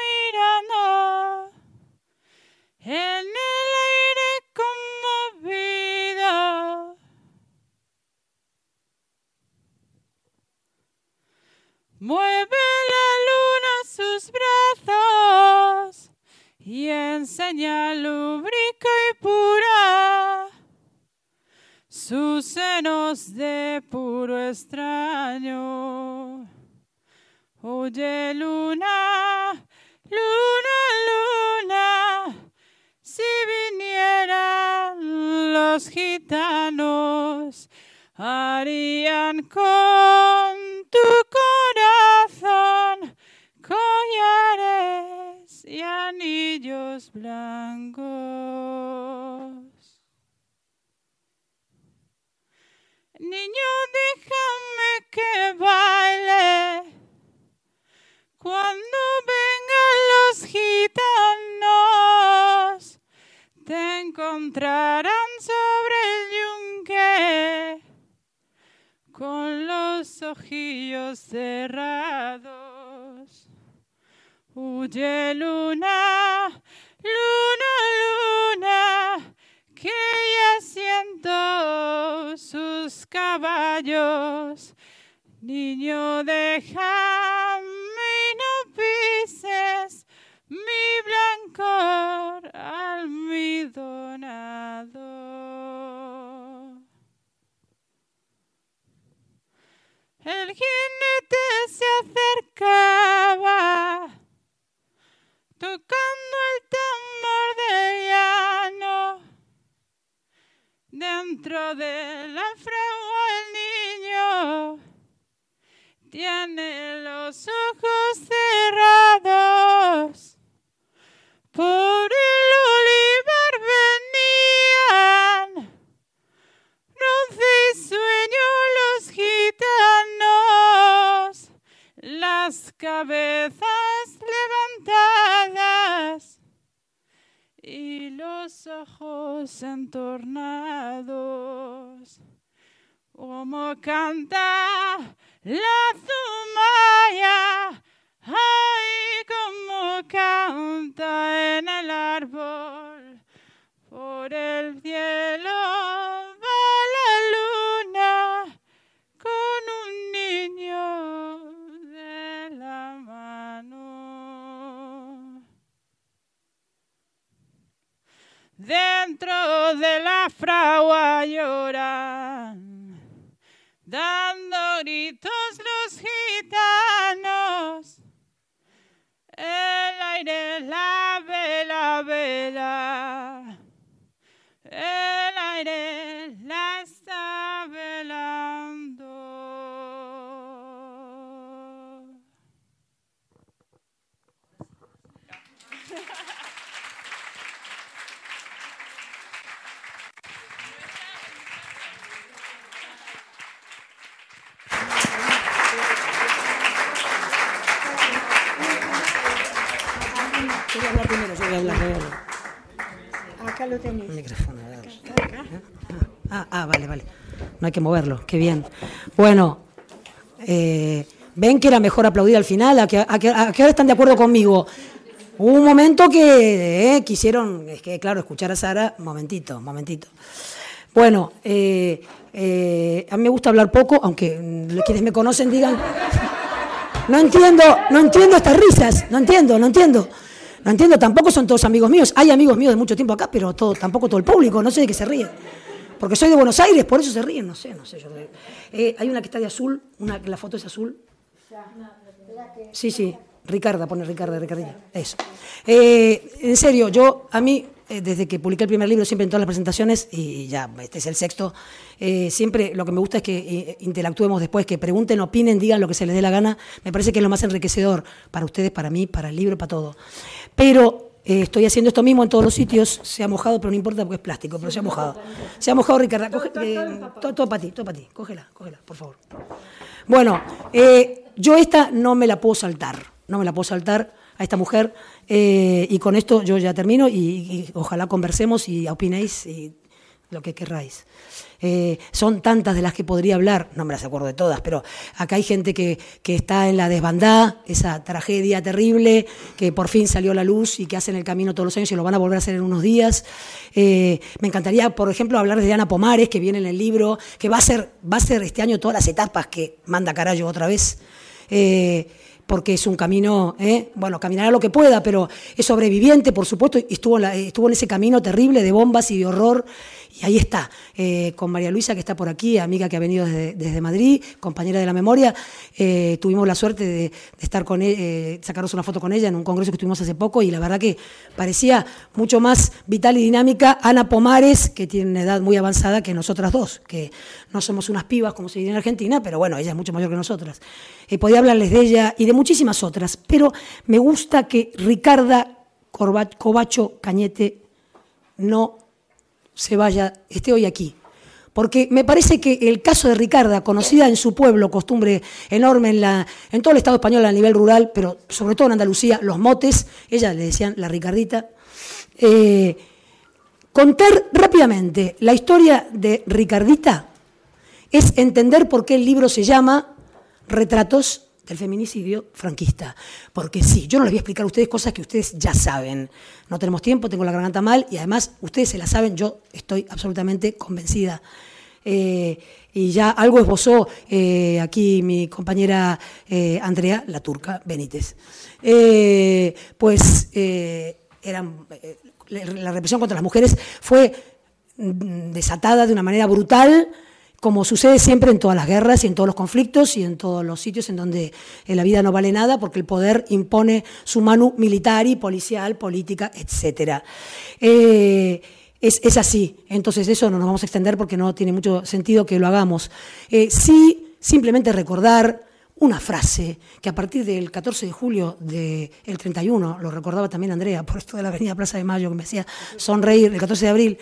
mirando. En el aire conmovido. Mueve la luna sus brazos y enseña lúbrica y pura sus senos de puro extraño. Oye luna, luna, luna, si vinieran los gitanos, harían con tu corazón collares y anillos blancos. Niño, déjame que baile cuando vengan los gitanos. Te encontrarán sobre el yunque con los ojillos cerrados. Huye luna, luna, luna que ya siento sus caballos. Niño, déjame y no pises mi blancor almidonado. El jinete se acercaba, tocando el tambor de llano Dentro de la fragua el niño tiene los ojos cerrados. Por el olivar venían, bronce y sueño los gitanos, las cabezas ojos entornados. Como canta la zumaya, ay, como canta en el árbol, por el cielo fragua Ah, ah, vale, vale. No hay que moverlo, qué bien. Bueno, eh, ven que era mejor aplaudir al final, a que, a ahora están de acuerdo conmigo. Hubo un momento que eh, quisieron, es que claro, escuchar a Sara, momentito, momentito. Bueno, eh, eh, a mí me gusta hablar poco, aunque mm, quienes me conocen digan, no entiendo, no entiendo estas risas, no entiendo, no entiendo. No entiendo, tampoco son todos amigos míos. Hay amigos míos de mucho tiempo acá, pero todo, tampoco todo el público, no sé de qué se ríen. Porque soy de Buenos Aires, por eso se ríen, no sé, no sé. Yo, Eh, hay una que está de azul, una la foto es azul. Sí, sí, Ricarda, pone Ricarda, Ricardilla. Eso. Eh, en serio, yo, a mí, eh, desde que publiqué el primer libro, siempre en todas las presentaciones, y ya, este es el sexto, eh, siempre lo que me gusta es que interactuemos después, que pregunten, opinen, digan lo que se les dé la gana. Me parece que es lo más enriquecedor para ustedes, para mí, para el libro, para todo. Pero eh, estoy haciendo esto mismo en todos los sitios, se ha mojado, pero no importa porque es plástico, pero se ha mojado. Se ha mojado, Ricarda, coge, eh, todo, todo para ti, todo para ti, cógela, cógela, por favor. Bueno, eh, yo esta no me la puedo saltar, no me la puedo saltar a esta mujer. Eh, y con esto yo ya termino y, y ojalá conversemos y opinéis y lo que querráis. Eh, son tantas de las que podría hablar, no me las acuerdo de todas, pero acá hay gente que, que está en la desbandada, esa tragedia terrible que por fin salió a la luz y que hacen el camino todos los años y lo van a volver a hacer en unos días. Eh, me encantaría, por ejemplo, hablar de Ana Pomares, que viene en el libro, que va a ser, va a ser este año todas las etapas que manda Carallo otra vez. Eh, porque es un camino, bueno, caminará lo que pueda, pero es sobreviviente, por supuesto, y estuvo estuvo en ese camino terrible de bombas y de horror y ahí está, eh, con María Luisa, que está por aquí, amiga que ha venido desde, Madrid, compañera de la memoria. Eh, tuvimos la suerte de, estar con ella, eh, sacarnos una foto con ella en un congreso que tuvimos hace poco y la verdad que parecía mucho más vital y dinámica Ana Pomares, que tiene una edad muy avanzada que nosotras dos, que no somos unas pibas como se dice en Argentina, pero bueno, ella es mucho mayor que nosotras. podía hablarles de ella y de muchísimas otras, pero me gusta que Ricarda Cobacho Cañete no se vaya, esté hoy aquí. Porque me parece que el caso de Ricarda, conocida en su pueblo, costumbre enorme en, la, en todo el Estado español a nivel rural, pero sobre todo en Andalucía, los motes, ella le decían la Ricardita, eh, contar rápidamente la historia de Ricardita es entender por qué el libro se llama Retratos del feminicidio franquista. Porque sí, yo no les voy a explicar a ustedes cosas que ustedes ya saben. No tenemos tiempo, tengo la garganta mal y además ustedes se la saben, yo estoy absolutamente convencida. Eh, y ya algo esbozó eh, aquí mi compañera eh, Andrea, la turca Benítez. pues eran, la represión contra las mujeres fue mm, desatada de una manera brutal como sucede siempre en todas las guerras y en todos los conflictos y en todos los sitios en donde eh, la vida no vale nada porque el poder impone su mano militar y policial, política, etc. Eh, es, así, entonces eso no nos vamos a extender porque no tiene mucho sentido que lo hagamos. Eh, sí, simplemente recordar una frase que a partir del 14 de julio del 31, lo recordaba también Andrea, por esto de la Avenida Plaza de Mayo que me hacía sonreír, el 14 de abril,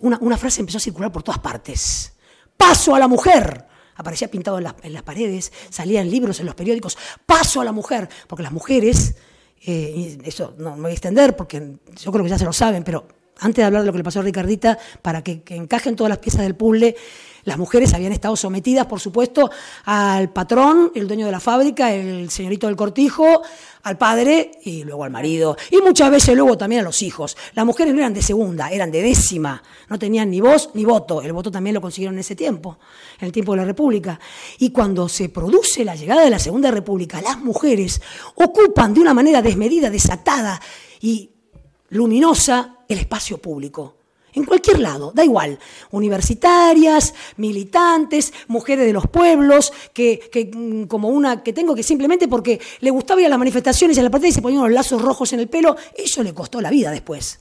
una, frase empezó a circular por todas partes. ¡Paso a la mujer! Aparecía pintado en, las paredes, salía en libros, en los periódicos. ¡Paso a la mujer! Porque las mujeres, eh, eso no me voy a extender porque yo creo que ya se lo saben, pero antes de hablar de lo que le pasó a Ricardita, para que encajen todas las piezas del puzzle, las mujeres habían estado sometidas, por supuesto, al patrón, el dueño de la fábrica, el señorito del cortijo, al padre y luego al marido. Y muchas veces luego también a los hijos. Las mujeres no eran de segunda, eran de décima. No tenían ni voz ni voto. El voto también lo consiguieron en ese tiempo, en el tiempo de la República. Y cuando se produce la llegada de la Segunda República, las mujeres ocupan de una manera desmedida, desatada y luminosa el espacio público en cualquier lado, da igual, universitarias, militantes, mujeres de los pueblos, que, mm, como una que tengo que simplemente porque le gustaba ir a las manifestaciones y a la partida y se ponían los lazos rojos en el pelo, eso le costó la vida después.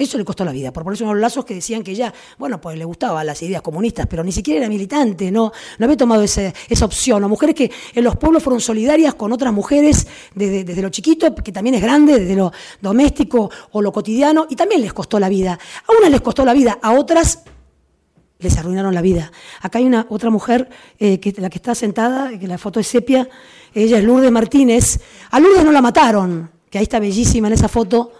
Eso le costó la vida, por ponerse unos lazos que decían que ella, bueno, pues le gustaban las ideas comunistas, pero ni siquiera era militante, no, no había tomado esa opción. O mujeres que en los pueblos fueron solidarias con otras mujeres desde, desde, lo chiquito, que también es grande, desde lo doméstico o lo cotidiano, y también les costó la vida. A unas les costó la vida, a otras les arruinaron la vida. Acá hay una otra mujer, eh, que, la que está sentada, que la foto es sepia, ella es Lourdes Martínez. A Lourdes no la mataron, que ahí está bellísima en esa foto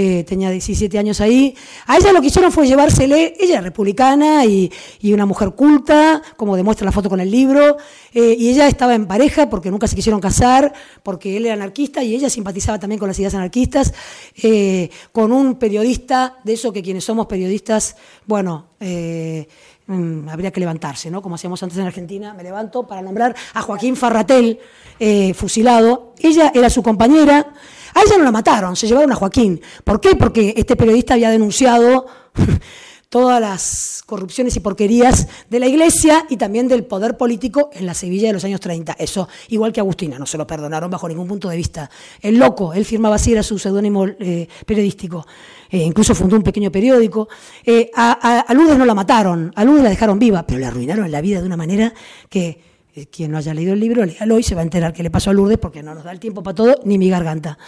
eh, tenía 17 años ahí. A ella lo que hicieron fue llevársele, ella es republicana y, una mujer culta, como demuestra la foto con el libro, eh, y ella estaba en pareja porque nunca se quisieron casar, porque él era anarquista y ella simpatizaba también con las ideas anarquistas, eh, con un periodista, de eso que quienes somos periodistas, bueno, mm, habría que levantarse, ¿no? Como hacíamos antes en Argentina, me levanto para nombrar a Joaquín Farratel, fusilado. Ella era su compañera, a ella no la mataron, se llevaron a Joaquín. ¿Por qué? Porque este periodista había denunciado todas las corrupciones y porquerías de la Iglesia y también del poder político en la Sevilla de los años 30. Eso, igual que Agustina, no se lo perdonaron bajo ningún punto de vista. El loco, él firmaba así, era su seudónimo eh, periodístico. Eh, incluso fundó un pequeño periódico. Eh, a, a, Lourdes no la mataron, a Lourdes la dejaron viva, pero le arruinaron la vida de una manera que quien no haya leído el libro, léalo y se va a enterar qué le pasó a Lourdes porque no nos da el tiempo para todo, ni mi garganta.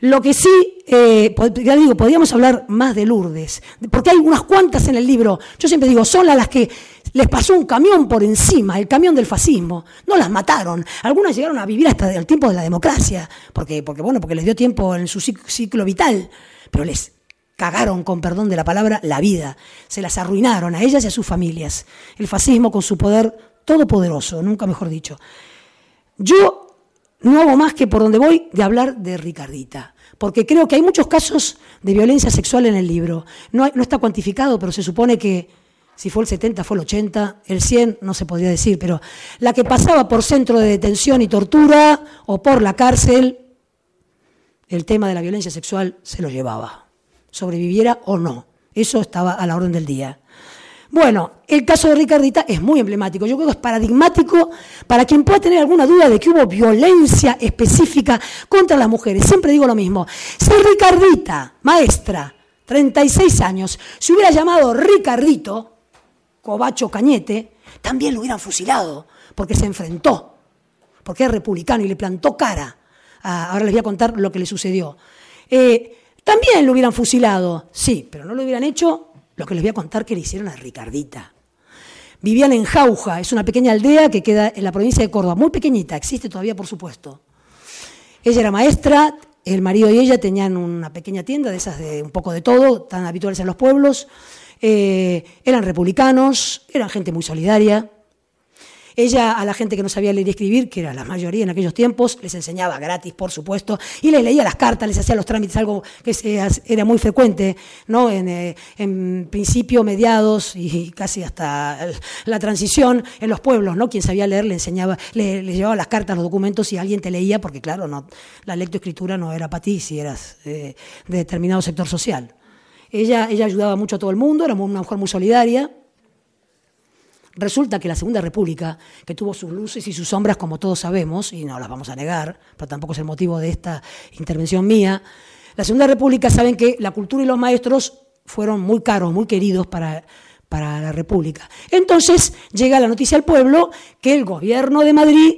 Lo que sí, eh, ya digo, podríamos hablar más de Lourdes, porque hay unas cuantas en el libro. Yo siempre digo, son las que les pasó un camión por encima, el camión del fascismo. No las mataron. Algunas llegaron a vivir hasta el tiempo de la democracia, porque, porque bueno, porque les dio tiempo en su ciclo vital, pero les cagaron, con perdón de la palabra, la vida. Se las arruinaron a ellas y a sus familias. El fascismo con su poder todopoderoso, nunca mejor dicho. Yo no hago más que por donde voy de hablar de Ricardita, porque creo que hay muchos casos de violencia sexual en el libro. No, está cuantificado, pero se supone que si fue el 70, fue el 80, el 100, no se podría decir, pero la que pasaba por centro de detención y tortura o por la cárcel, el tema de la violencia sexual se lo llevaba, sobreviviera o no. Eso estaba a la orden del día. Bueno, el caso de Ricardita es muy emblemático. Yo creo que es paradigmático para quien pueda tener alguna duda de que hubo violencia específica contra las mujeres. Siempre digo lo mismo. Si Ricardita, maestra, 36 años, se hubiera llamado Ricardito, Cobacho Cañete, también lo hubieran fusilado, porque se enfrentó, porque es republicano y le plantó cara. Ah, ahora les voy a contar lo que le sucedió. Eh, también lo hubieran fusilado, sí, pero no lo hubieran hecho lo que les voy a contar que le hicieron a Ricardita. Vivían en Jauja, es una pequeña aldea que queda en la provincia de Córdoba, muy pequeñita, existe todavía por supuesto. Ella era maestra, el marido y ella tenían una pequeña tienda de esas de un poco de todo, tan habituales en los pueblos. Eh, eran republicanos, eran gente muy solidaria. Ella a la gente que no sabía leer y escribir, que era la mayoría en aquellos tiempos, les enseñaba gratis, por supuesto, y les leía las cartas, les hacía los trámites, algo que era muy frecuente, ¿no? En, eh, principio, mediados y casi hasta la transición en los pueblos, ¿no? Quien sabía leer le enseñaba, le, llevaba las cartas, los documentos y alguien te leía, porque claro, no, la lectoescritura no era para ti si eras eh, de determinado sector social. Ella, ella ayudaba mucho a todo el mundo, era una mujer muy solidaria, Resulta que la Segunda República, que tuvo sus luces y sus sombras, como todos sabemos, y no las vamos a negar, pero tampoco es el motivo de esta intervención mía, la Segunda República saben que la cultura y los maestros fueron muy caros, muy queridos para, para la República. Entonces llega la noticia al pueblo que el gobierno de Madrid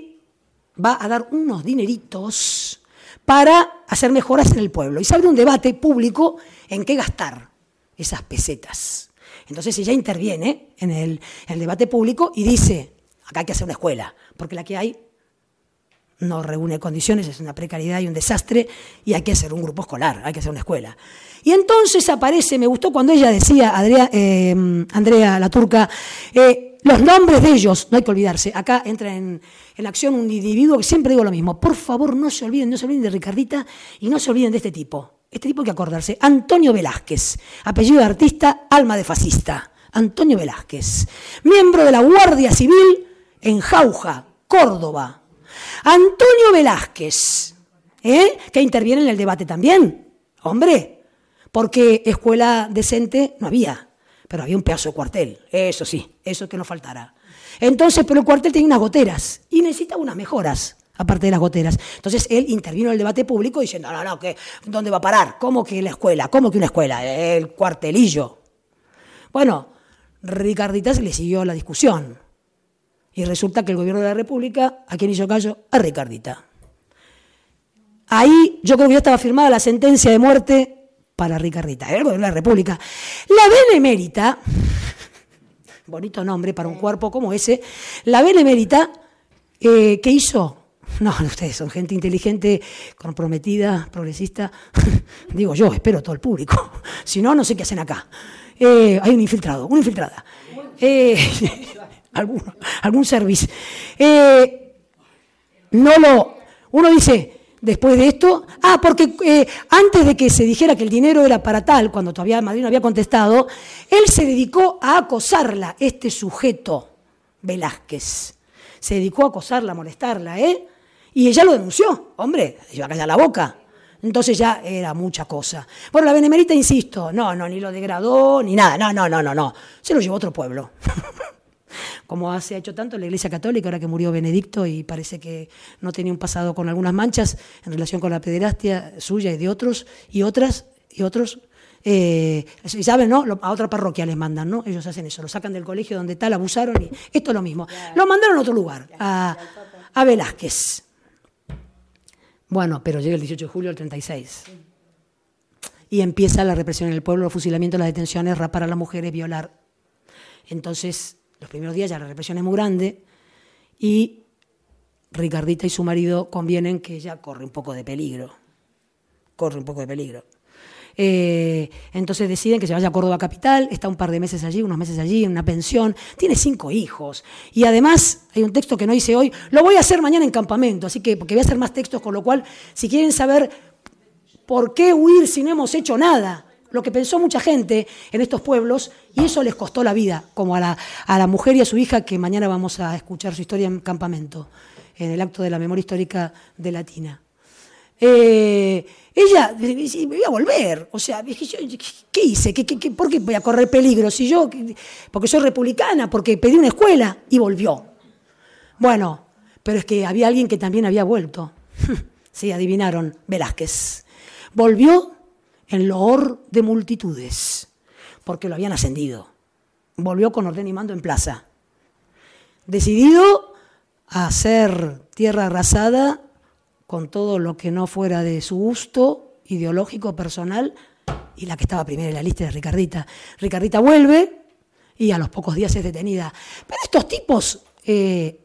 va a dar unos dineritos para hacer mejoras en el pueblo. Y se abre un debate público en qué gastar esas pesetas. Entonces ella interviene en el, debate público y dice, acá hay que hacer una escuela, porque la que hay no reúne condiciones, es una precariedad y un desastre, y hay que hacer un grupo escolar, hay que hacer una escuela. Y entonces aparece, me gustó cuando ella decía, Andrea, eh, Andrea la turca, eh, los nombres de ellos, no hay que olvidarse, acá entra en, en, acción un individuo que siempre digo lo mismo, por favor no se olviden, no se olviden de Ricardita y no se olviden de este tipo. Este tipo hay que acordarse. Antonio Velázquez, apellido de artista, alma de fascista. Antonio Velázquez, miembro de la Guardia Civil en Jauja, Córdoba. Antonio Velázquez, ¿eh? que interviene en el debate también. Hombre, porque escuela decente no había, pero había un pedazo de cuartel, eso sí, eso que no faltará. Entonces, pero el cuartel tenía unas goteras y necesita unas mejoras aparte de las goteras. Entonces él intervino en el debate público diciendo, no, no, que, ¿dónde va a parar? ¿Cómo que la escuela? ¿Cómo que una escuela? El cuartelillo. Bueno, Ricarditas le siguió la discusión. Y resulta que el gobierno de la República, ¿a quién hizo caso? A Ricardita. Ahí yo creo que ya estaba firmada la sentencia de muerte para Ricardita, el gobierno de la República. La Benemérita, bonito nombre para un cuerpo como ese, la Benemérita, eh, ¿qué hizo? No, ustedes son gente inteligente, comprometida, progresista. Digo yo, espero todo el público. Si no, no sé qué hacen acá. Eh, hay un infiltrado, una infiltrada. Eh, algún, algún service. Eh, no lo. Uno dice, después de esto. Ah, porque antes de que se dijera que el dinero era para tal, cuando todavía Madrid no había contestado, él se dedicó a acosarla, este sujeto, Velázquez. Se dedicó a acosarla, a molestarla, ¿eh? Y ella lo denunció, hombre, se iba a callar la boca. Entonces ya era mucha cosa. Bueno, la Benemerita, insisto, no, no, ni lo degradó, ni nada, no, no, no, no, no. Se lo llevó a otro pueblo. Como se ha hecho tanto la Iglesia Católica, ahora que murió Benedicto y parece que no tenía un pasado con algunas manchas en relación con la pederastia suya y de otros, y otras, y otros, eh, ¿saben, no? A otra parroquia les mandan, ¿no? Ellos hacen eso, lo sacan del colegio donde tal, abusaron y esto es lo mismo. Lo mandaron a otro lugar, a, a Velázquez. Bueno, pero llega el 18 de julio del 36. Y empieza la represión en el pueblo, los fusilamientos, las detenciones, rapar a las mujeres, violar. Entonces, los primeros días ya la represión es muy grande y Ricardita y su marido convienen que ella corre un poco de peligro. Corre un poco de peligro. Eh, entonces deciden que se vaya a Córdoba Capital, está un par de meses allí, unos meses allí, en una pensión, tiene cinco hijos. Y además, hay un texto que no hice hoy, lo voy a hacer mañana en campamento, así que porque voy a hacer más textos, con lo cual, si quieren saber por qué huir si no hemos hecho nada, lo que pensó mucha gente en estos pueblos, y eso les costó la vida, como a la, a la mujer y a su hija, que mañana vamos a escuchar su historia en campamento, en el acto de la memoria histórica de Latina. Eh, ella me voy a volver. O sea, ¿qué hice? ¿Qué, por qué voy a correr peligro? Si yo, porque soy republicana, porque pedí una escuela y volvió. Bueno, pero es que había alguien que también había vuelto. Sí, adivinaron, Velázquez. Volvió en loor de multitudes, porque lo habían ascendido. Volvió con orden y mando en plaza. Decidido a hacer tierra arrasada con todo lo que no fuera de su gusto ideológico, personal, y la que estaba primero en la lista de Ricardita. Ricardita vuelve y a los pocos días es detenida. Pero estos tipos, eh,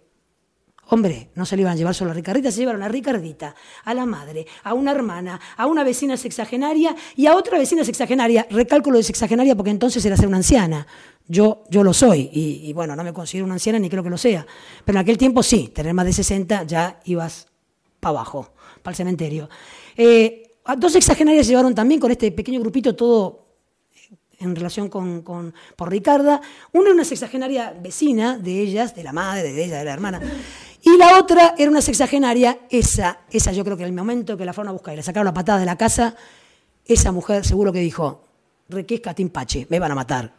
hombre, no se le iban a llevar solo a Ricardita, se llevaron a Ricardita, a la madre, a una hermana, a una vecina sexagenaria y a otra vecina sexagenaria. Recálculo de sexagenaria porque entonces era ser una anciana. Yo, yo lo soy y, y bueno, no me considero una anciana ni creo que lo sea. Pero en aquel tiempo sí, tener más de 60 ya ibas abajo, para el cementerio. Eh, dos exagenarias se llevaron también con este pequeño grupito todo en relación con, por Ricarda. Una era una sexagenaria vecina de ellas, de la madre, de ella, de la hermana. Y la otra era una sexagenaria, esa, esa yo creo que en el momento que la fueron a buscar y le sacaron la patada de la casa, esa mujer seguro que dijo, requesca timpache, me van a matar.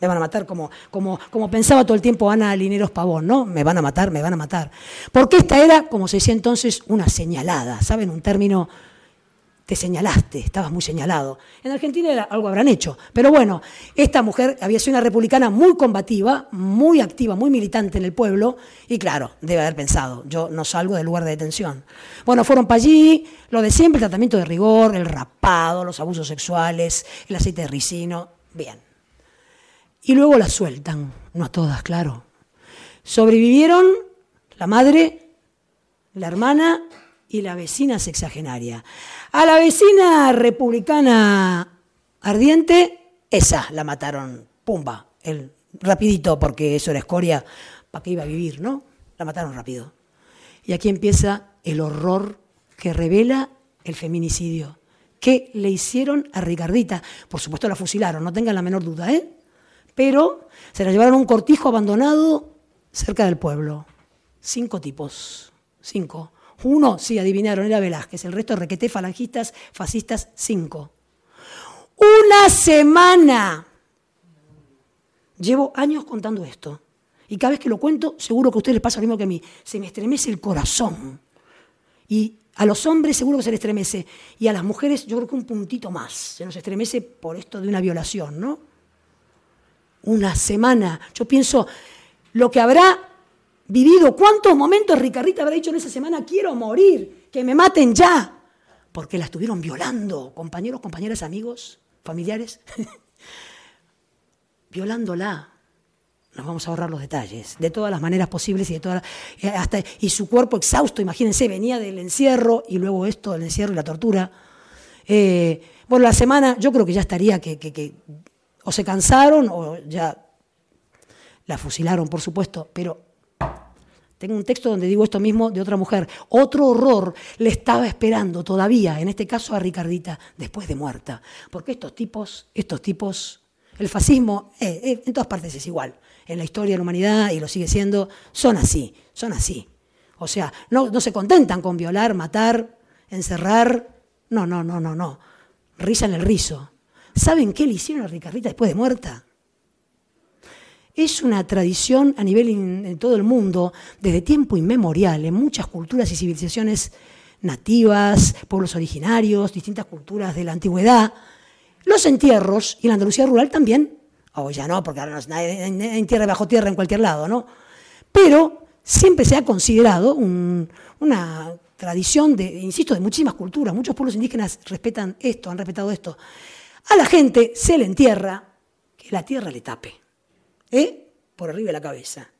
Me van a matar como, como, como pensaba todo el tiempo Ana Lineros Pavón, ¿no? Me van a matar, me van a matar. Porque esta era, como se decía entonces, una señalada, ¿saben? Un término, te señalaste, estabas muy señalado. En Argentina era, algo habrán hecho. Pero bueno, esta mujer había sido una republicana muy combativa, muy activa, muy militante en el pueblo, y claro, debe haber pensado, yo no salgo del lugar de detención. Bueno, fueron para allí, lo de siempre, el tratamiento de rigor, el rapado, los abusos sexuales, el aceite de ricino, bien y luego la sueltan, no a todas, claro. Sobrevivieron la madre, la hermana y la vecina sexagenaria. A la vecina republicana ardiente, esa la mataron, pumba, el, rapidito, porque eso era escoria, ¿para qué iba a vivir, no? La mataron rápido. Y aquí empieza el horror que revela el feminicidio. ¿Qué le hicieron a Ricardita? Por supuesto la fusilaron, no tengan la menor duda, ¿eh? Pero se la llevaron a un cortijo abandonado cerca del pueblo. Cinco tipos, cinco. Uno, sí, adivinaron, era Velázquez, el resto requeté falangistas, fascistas, cinco. Una semana. Llevo años contando esto. Y cada vez que lo cuento, seguro que a ustedes les pasa lo mismo que a mí. Se me estremece el corazón. Y a los hombres seguro que se les estremece. Y a las mujeres yo creo que un puntito más. Se nos estremece por esto de una violación, ¿no? Una semana. Yo pienso lo que habrá vivido, cuántos momentos Ricardita habrá dicho en esa semana, quiero morir, que me maten ya, porque la estuvieron violando, compañeros, compañeras, amigos, familiares, violándola. Nos vamos a ahorrar los detalles, de todas las maneras posibles y de todas eh, hasta y su cuerpo exhausto, imagínense, venía del encierro y luego esto, del encierro y la tortura. Eh, bueno, la semana yo creo que ya estaría que o se cansaron o ya la fusilaron, por supuesto, pero tengo un texto donde digo esto mismo de otra mujer. Otro horror le estaba esperando todavía, en este caso a Ricardita, después de muerta. Porque estos tipos, estos tipos, el fascismo eh, eh, en todas partes es igual. En la historia de la humanidad, y lo sigue siendo, son así, son así. O sea, no, no se contentan con violar, matar, encerrar. No, no, no, no, no. Rizan el rizo. ¿Saben qué le hicieron a Ricardita después de muerta? Es una tradición a nivel en todo el mundo, desde tiempo inmemorial, en muchas culturas y civilizaciones nativas, pueblos originarios, distintas culturas de la antigüedad. Los entierros, y la Andalucía rural también, o ya no, porque ahora no en tierra bajo tierra en cualquier lado, ¿no? Pero siempre se ha considerado una tradición, de, insisto, de muchísimas culturas. Muchos pueblos indígenas respetan esto, han respetado esto. A la gente se le entierra que la tierra le tape, ¿eh? por arriba de la cabeza.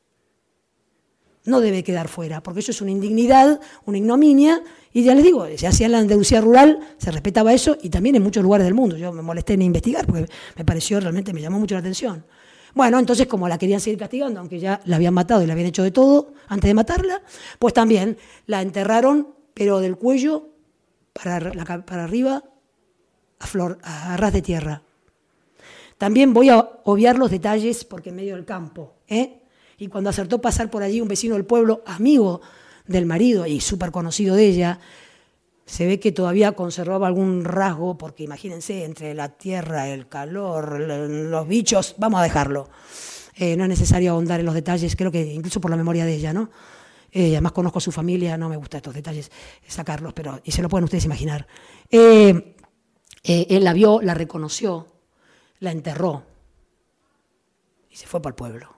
No debe quedar fuera, porque eso es una indignidad, una ignominia, y ya les digo, se hacía en la Andalucía rural, se respetaba eso, y también en muchos lugares del mundo. Yo me molesté en investigar, porque me pareció realmente, me llamó mucho la atención. Bueno, entonces como la querían seguir castigando, aunque ya la habían matado y la habían hecho de todo antes de matarla, pues también la enterraron, pero del cuello para, para arriba a, flor, a ras de tierra. También voy a obviar los detalles porque en medio del campo. ¿eh? Y cuando acertó pasar por allí un vecino del pueblo, amigo del marido y súper conocido de ella, se ve que todavía conservaba algún rasgo, porque imagínense, entre la tierra, el calor, los bichos, vamos a dejarlo. Eh, no es necesario ahondar en los detalles, creo que incluso por la memoria de ella, ¿no? Eh, además conozco a su familia, no me gusta estos detalles sacarlos, pero y se lo pueden ustedes imaginar. Eh, él la vio, la reconoció, la enterró y se fue para el pueblo.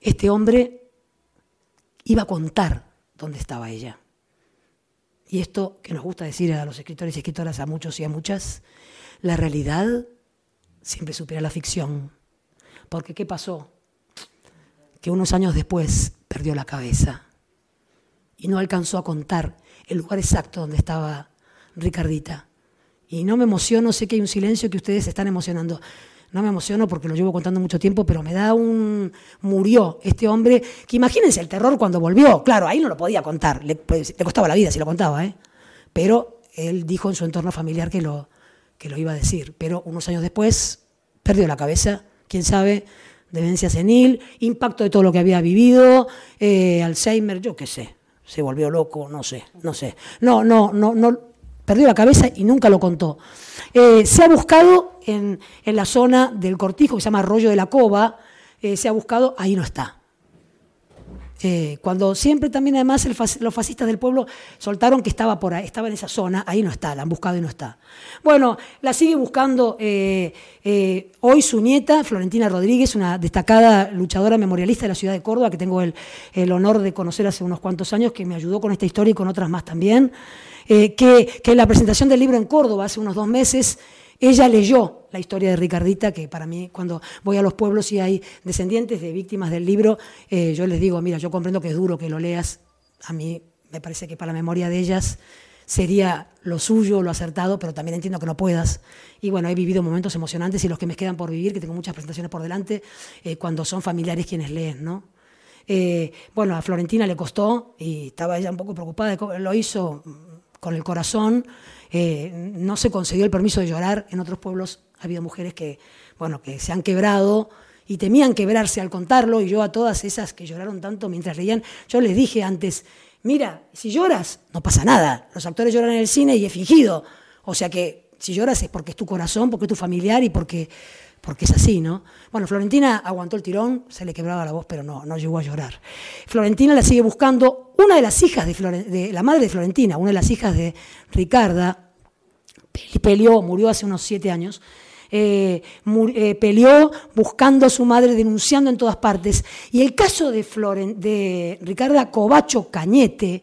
Este hombre iba a contar dónde estaba ella. Y esto que nos gusta decir a los escritores y escritoras, a muchos y a muchas, la realidad siempre supera la ficción. Porque ¿qué pasó? Que unos años después perdió la cabeza y no alcanzó a contar el lugar exacto donde estaba Ricardita. Y no me emociono, sé que hay un silencio que ustedes están emocionando. No me emociono porque lo llevo contando mucho tiempo, pero me da un... Murió este hombre, que imagínense el terror cuando volvió. Claro, ahí no lo podía contar, le, pues, le costaba la vida si lo contaba, ¿eh? Pero él dijo en su entorno familiar que lo, que lo iba a decir. Pero unos años después perdió la cabeza, quién sabe, demencia senil, impacto de todo lo que había vivido, eh, Alzheimer, yo qué sé, se volvió loco, no sé, no sé. No, no, no, no, perdió la cabeza y nunca lo contó. Eh, se ha buscado en, la zona del cortijo, que se llama Arroyo de la Cova, eh, se ha buscado, ahí no está. Eh, cuando siempre también además los fascistas del pueblo soltaron que estaba por ahí, estaba en esa zona, ahí no está, la han buscado y no está. Bueno, la sigue buscando hoy su nieta, Florentina Rodríguez, una destacada luchadora memorialista de la ciudad de Córdoba, que tengo el, el honor de conocer hace unos cuantos años, que me ayudó con esta historia y con otras más también. Eh, que, en la presentación del libro en Córdoba hace unos dos meses, ella leyó la historia de Ricardita, que para mí cuando voy a los pueblos y hay descendientes de víctimas del libro, eh, yo les digo, mira, yo comprendo que es duro que lo leas, a mí me parece que para la memoria de ellas sería lo suyo, lo acertado, pero también entiendo que no puedas. Y bueno, he vivido momentos emocionantes y los que me quedan por vivir, que tengo muchas presentaciones por delante, eh, cuando son familiares quienes leen, ¿no? bueno, a Florentina le costó y estaba ella un poco preocupada, lo hizo con el corazón. Eh, no se concedió el permiso de llorar. En otros pueblos ha habido mujeres que, bueno, que se han quebrado y temían quebrarse al contarlo. Y yo a todas esas que lloraron tanto mientras leían, yo les dije antes, mira, si lloras, no pasa nada. Los actores lloran en el cine y es fingido. O sea que si lloras es porque es tu corazón, porque es tu familiar y porque porque es así, ¿no? Bueno, Florentina aguantó el tirón, se le quebraba la voz, pero no, no llegó a llorar. Florentina la sigue buscando, una de las hijas de, la madre de Florentina, una de las hijas de Ricarda, peleó, murió hace unos siete años, eh, eh, peleó buscando a su madre, denunciando en todas partes. Y el caso de, de Ricarda Covacho Cañete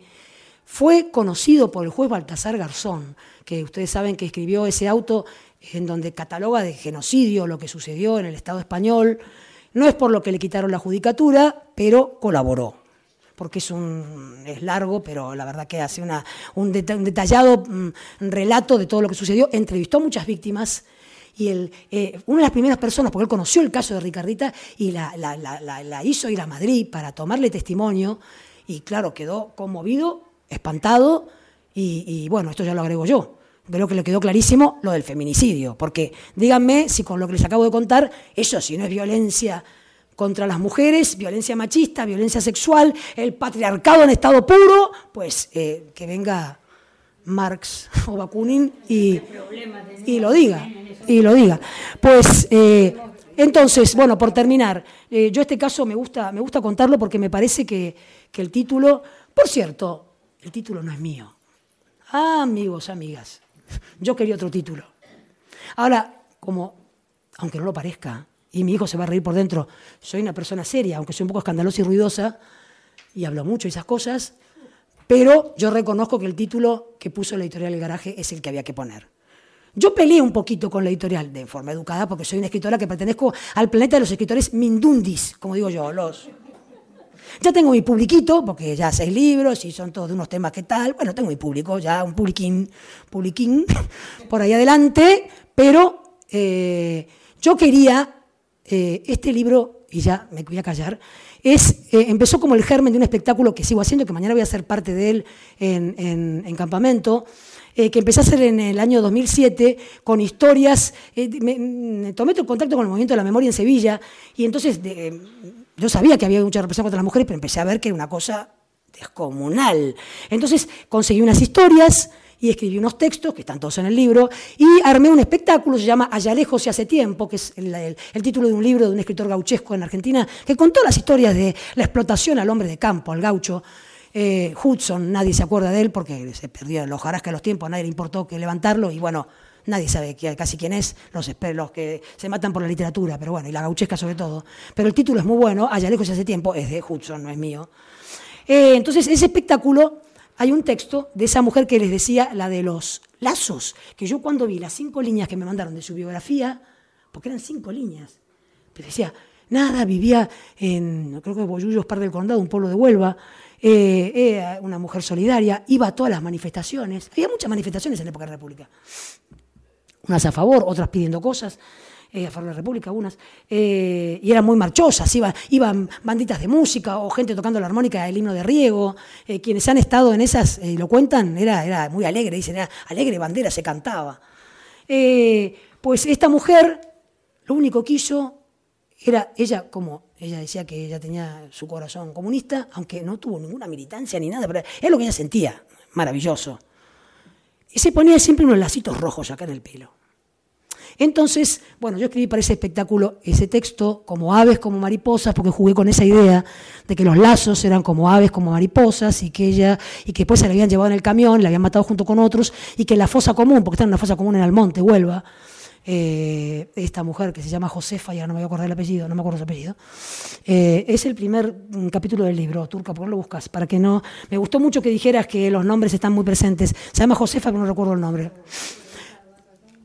fue conocido por el juez Baltasar Garzón, que ustedes saben que escribió ese auto en donde cataloga de genocidio lo que sucedió en el Estado español. No es por lo que le quitaron la judicatura, pero colaboró porque es, un, es largo, pero la verdad que hace un, detallado mm, relato de todo lo que sucedió. Entrevistó a muchas víctimas y el, eh, una de las primeras personas, porque él conoció el caso de Ricardita y la, hizo ir a Madrid para tomarle testimonio y claro, quedó conmovido, espantado y bueno, esto ya lo agrego yo creo que le quedó clarísimo lo del feminicidio, porque díganme si con lo que les acabo de contar, eso si no es violencia contra las mujeres, violencia machista, violencia sexual, el patriarcado en estado puro, pues eh, que venga Marx o Bakunin y, y, lo diga, y lo diga. Pues eh, entonces, bueno, por terminar, eh, yo este caso me gusta, me gusta contarlo porque me parece que, que el título, por cierto, el título no es mío. Ah, amigos, amigas, yo quería otro título. Ahora, como, aunque no lo parezca, y mi hijo se va a reír por dentro, soy una persona seria, aunque soy un poco escandalosa y ruidosa, y hablo mucho de esas cosas, pero yo reconozco que el título que puso la editorial El Garaje es el que había que poner. Yo peleé un poquito con la editorial de forma educada porque soy una escritora que pertenezco al planeta de los escritores mindundis, como digo yo, los ya tengo mi publiquito, porque ya seis libros y son todos de unos temas que tal. Bueno, tengo mi público, ya un publiquín, publiquín por ahí adelante, pero eh, yo quería eh, este libro, y ya me voy a callar, es, eh, empezó como el germen de un espectáculo que sigo haciendo, que mañana voy a ser parte de él en, campamento. que empecé a hacer en el año 2007 con historias, me, tomé contacto con el movimiento de la memoria en Sevilla y entonces yo sabía que había mucha represión contra las mujeres, pero empecé a ver que era una cosa descomunal. Entonces conseguí unas historias y escribí unos textos, que están todos en el libro, y armé un espectáculo, se llama Allá lejos y hace tiempo, que es el, título de un libro de un escritor gauchesco en Argentina, que contó las historias de la explotación al hombre de campo, al gaucho. Eh, Hudson, nadie se acuerda de él porque se perdió los jarascas los tiempos, a nadie le importó que levantarlo, y bueno, nadie sabe casi quién es, los, los que se matan por la literatura, pero bueno, y la gauchesca sobre todo. Pero el título es muy bueno, Allá lejos hace tiempo, es de Hudson, no es mío. Eh, entonces, ese espectáculo, hay un texto de esa mujer que les decía, la de los lazos, que yo cuando vi las cinco líneas que me mandaron de su biografía, porque eran cinco líneas, pero decía, nada, vivía en, creo que Boyullos, Par del Condado, un pueblo de Huelva, eh, una mujer solidaria, iba a todas las manifestaciones, había muchas manifestaciones en la época de la República, unas a favor, otras pidiendo cosas, eh, a favor de la República, unas, eh, y eran muy marchosas, iba- iban banditas de música o gente tocando la armónica, el himno de Riego, eh, quienes han estado en esas, eh, lo cuentan, era, era muy alegre, dicen, era alegre bandera, se cantaba. Pues esta mujer, lo único que hizo era, ella como, ella decía que ella tenía su corazón comunista, aunque no tuvo ninguna militancia ni nada, pero es lo que ella sentía, maravilloso. Y se ponía siempre unos lacitos rojos acá en el pelo. Entonces, bueno, yo escribí para ese espectáculo ese texto, como aves, como mariposas, porque jugué con esa idea de que los lazos eran como aves, como mariposas, y que ella, y que después se la habían llevado en el camión, la habían matado junto con otros, y que la fosa común, porque está en una fosa común en Almonte, Huelva, eh, esta mujer que se llama Josefa, ya no me voy a acordar el apellido, no me acuerdo su apellido, eh, es el primer mm, capítulo del libro, Turca, ¿por qué lo buscas? Para que no. Me gustó mucho que dijeras que los nombres están muy presentes. Se llama Josefa, pero no recuerdo el nombre.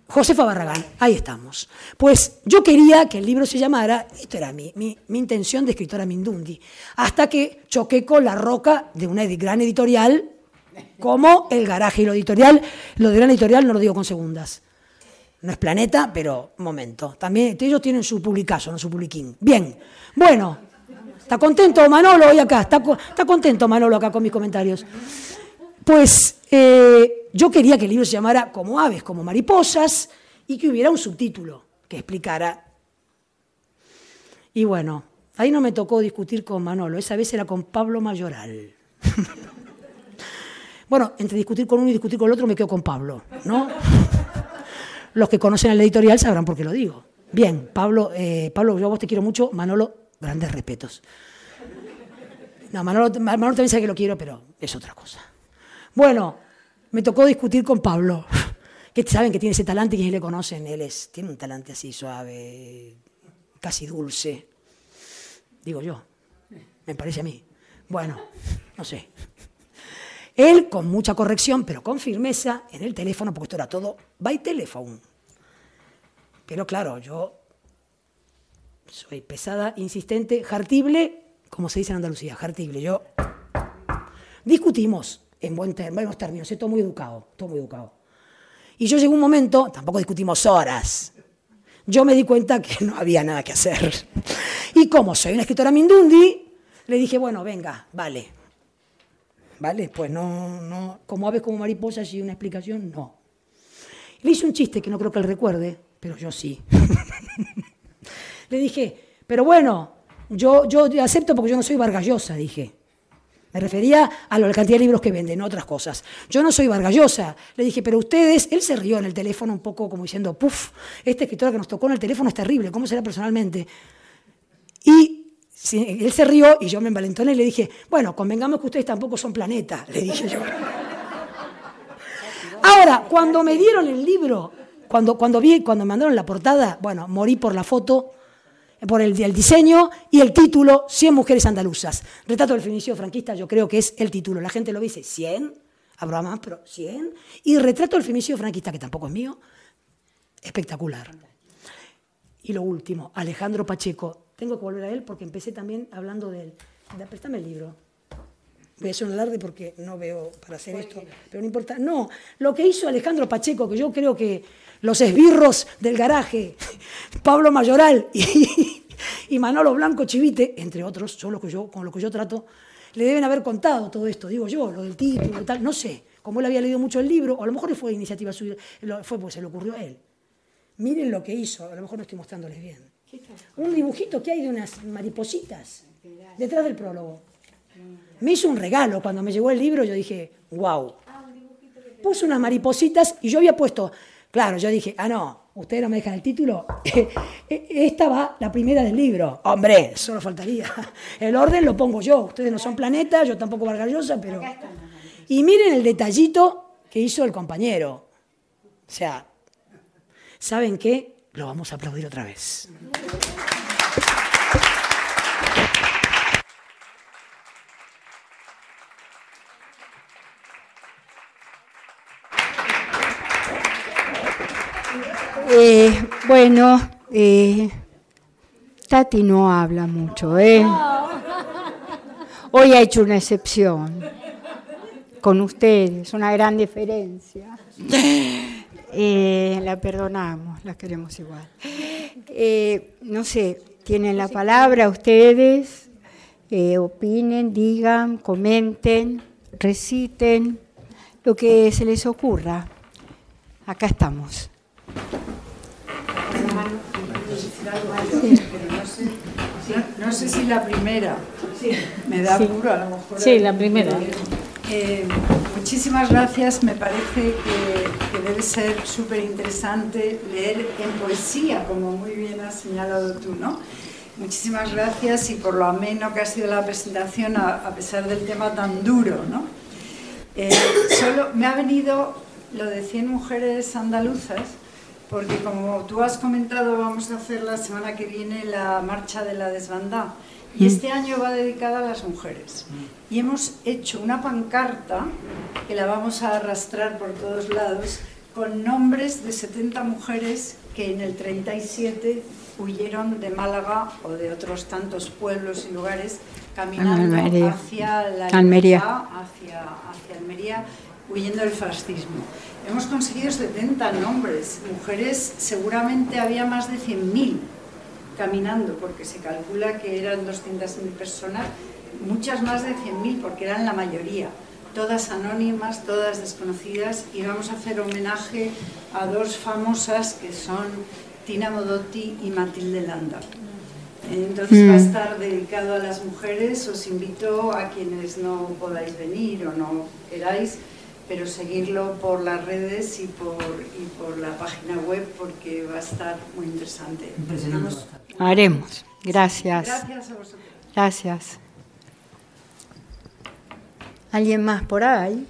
Josefa Barragán, ahí estamos. Pues yo quería que el libro se llamara, esto era mi, mi, mi intención de escritora Mindundi, hasta que choqué con la roca de una gran editorial como El Garaje y lo editorial. Lo de gran editorial no lo digo con segundas. No es planeta, pero momento. También ellos tienen su publicazo, no su publiquín. Bien, bueno. ¿Está contento Manolo hoy acá? ¿Está, co- está contento Manolo acá con mis comentarios? Pues eh, yo quería que el libro se llamara Como aves, como mariposas, y que hubiera un subtítulo que explicara. Y bueno, ahí no me tocó discutir con Manolo, esa vez era con Pablo Mayoral. bueno, entre discutir con uno y discutir con el otro me quedo con Pablo, ¿no? Los que conocen el editorial sabrán por qué lo digo. Bien, Pablo, eh, Pablo, yo a vos te quiero mucho, Manolo, grandes respetos. No, Manolo, Manolo también sabe que lo quiero, pero es otra cosa. Bueno, me tocó discutir con Pablo, que saben que tiene ese talante quienes le conocen, él es, tiene un talante así suave, casi dulce, digo yo, me parece a mí. Bueno, no sé. Él, con mucha corrección, pero con firmeza, en el teléfono, porque esto era todo by telephone. Pero claro, yo soy pesada, insistente, jartible, como se dice en Andalucía, jartible. Yo discutimos en buen ter- buenos términos, todo muy educado, todo muy educado. Y yo llegó un momento, tampoco discutimos horas, yo me di cuenta que no había nada que hacer. Y como soy una escritora mindundi, le dije, bueno, venga, vale. Vale, pues no, no, como aves como mariposas y una explicación, no. Le hice un chiste que no creo que él recuerde, pero yo sí. le dije, pero bueno, yo, yo acepto porque yo no soy vargallosa, dije. Me refería a la cantidad de libros que venden, no otras cosas. Yo no soy vargallosa. Le dije, pero ustedes, él se rió en el teléfono un poco como diciendo, puf, esta escritora que nos tocó en el teléfono es terrible, ¿cómo será personalmente? Y él se rió y yo me envalentoné y le dije, bueno, convengamos que ustedes tampoco son planeta, le dije yo. Ahora, cuando me dieron el libro, cuando, cuando vi, cuando me mandaron la portada, bueno, morí por la foto, por el, el diseño y el título, 100 mujeres andaluzas. Retrato del feminicidio franquista, yo creo que es el título. La gente lo dice, 100, habrá más, pero 100. Y retrato del feminicidio franquista, que tampoco es mío, espectacular. Y lo último, Alejandro Pacheco. Tengo que volver a él porque empecé también hablando de él. Préstame el libro. Voy a hacer un alarde porque no veo para hacer esto, pero no importa. No, lo que hizo Alejandro Pacheco, que yo creo que los esbirros del garaje, Pablo Mayoral y, y Manolo Blanco Chivite, entre otros, son los que yo, con los que yo trato, le deben haber contado todo esto, digo yo, lo del título y tal, no sé, como él había leído mucho el libro, o a lo mejor fue iniciativa suya, fue porque se le ocurrió a él. Miren lo que hizo, a lo mejor no estoy mostrándoles bien. Un dibujito que hay de unas maripositas detrás del prólogo. Me hizo un regalo cuando me llegó el libro, yo dije, wow. puso unas maripositas y yo había puesto, claro, yo dije, ah, no, ustedes no me dejan el título, esta va la primera del libro. Hombre, solo faltaría. El orden lo pongo yo, ustedes no son planetas, yo tampoco Vargallosa, pero... Y miren el detallito que hizo el compañero. O sea, ¿saben qué? Lo vamos a aplaudir otra vez. Eh, bueno, eh, Tati no habla mucho, ¿eh? Hoy ha hecho una excepción con ustedes, una gran diferencia. Eh, la perdonamos, la queremos igual. no sé, tienen la palabra ustedes, opinen, digan, comenten, reciten, lo que se les ocurra. Acá estamos. No sé, si la primera. Me da apuro, a lo mejor. Sí, la primera. Eh, muchísimas gracias. Me parece que, que debe ser súper interesante leer en poesía, como muy bien has señalado tú, ¿no? Muchísimas gracias y por lo ameno que ha sido la presentación, a, pesar del tema tan duro, ¿no? Eh, solo me ha venido lo de 100 mujeres andaluzas porque como tú has comentado, vamos a hacer la semana que viene la marcha de la desbandada. Y este mm. año va dedicada a las mujeres. Y hemos hecho una pancarta que la vamos a arrastrar por todos lados con nombres de 70 mujeres que en el 37 huyeron de Málaga o de otros tantos pueblos y lugares caminando hacia la Almería. Hacia, hacia Almería, huyendo del fascismo. Hemos conseguido 70 nombres, mujeres seguramente había más de 100.000 caminando, porque se calcula que eran 200.000 personas, muchas más de 100.000 porque eran la mayoría, todas anónimas, todas desconocidas, y vamos a hacer homenaje a dos famosas que son Tina Modotti y Matilde Landa. Entonces va a mm. estar dedicado a las mujeres, os invito a quienes no podáis venir o no queráis, pero seguirlo por las redes y por, y por la página web porque va a estar muy interesante. Haremos. Gracias. Gracias a vosotros. Gracias. ¿Alguien más por ahí?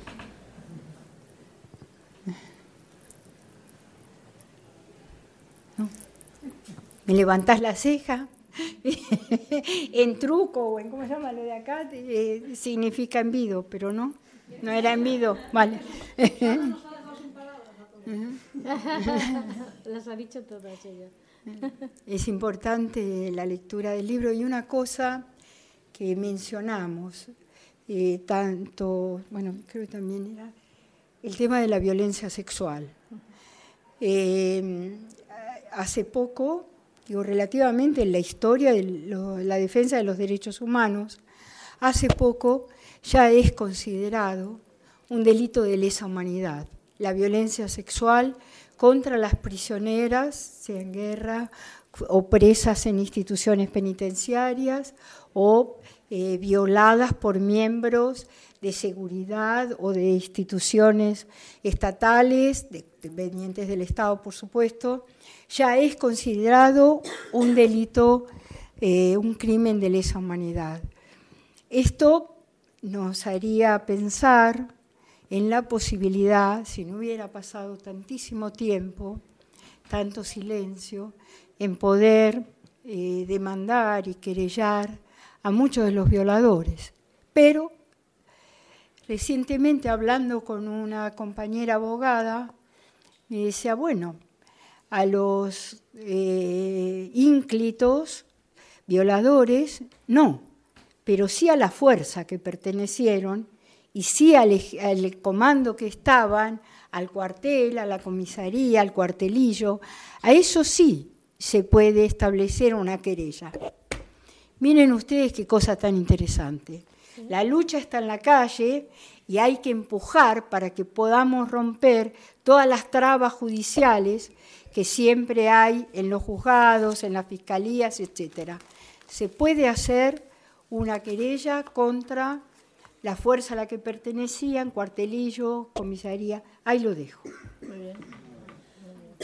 ¿Me levantás la ceja? en truco o en cómo se llama lo de acá eh, significa envido, pero no. No era envido, vale. Las ha dicho todas ellas. Es importante la lectura del libro y una cosa que mencionamos, eh, tanto, bueno, creo que también era el tema de la violencia sexual. Eh, hace poco, digo, relativamente en la historia de la defensa de los derechos humanos, hace poco ya es considerado un delito de lesa humanidad. La violencia sexual contra las prisioneras, sea en guerra o presas en instituciones penitenciarias o eh, violadas por miembros de seguridad o de instituciones estatales, dependientes del Estado, por supuesto, ya es considerado un delito, eh, un crimen de lesa humanidad. Esto nos haría pensar en la posibilidad, si no hubiera pasado tantísimo tiempo, tanto silencio, en poder eh, demandar y querellar a muchos de los violadores. Pero recientemente hablando con una compañera abogada, me decía, bueno, a los eh, ínclitos violadores, no, pero sí a la fuerza que pertenecieron y sí al, comando que estaban, al cuartel, a la comisaría, al cuartelillo, a eso sí se puede establecer una querella. Miren ustedes qué cosa tan interesante. La lucha está en la calle y hay que empujar para que podamos romper todas las trabas judiciales que siempre hay en los juzgados, en las fiscalías, etc. Se puede hacer una querella contra la fuerza a la que pertenecían, cuartelillo, comisaría, ahí lo dejo. Muy bien.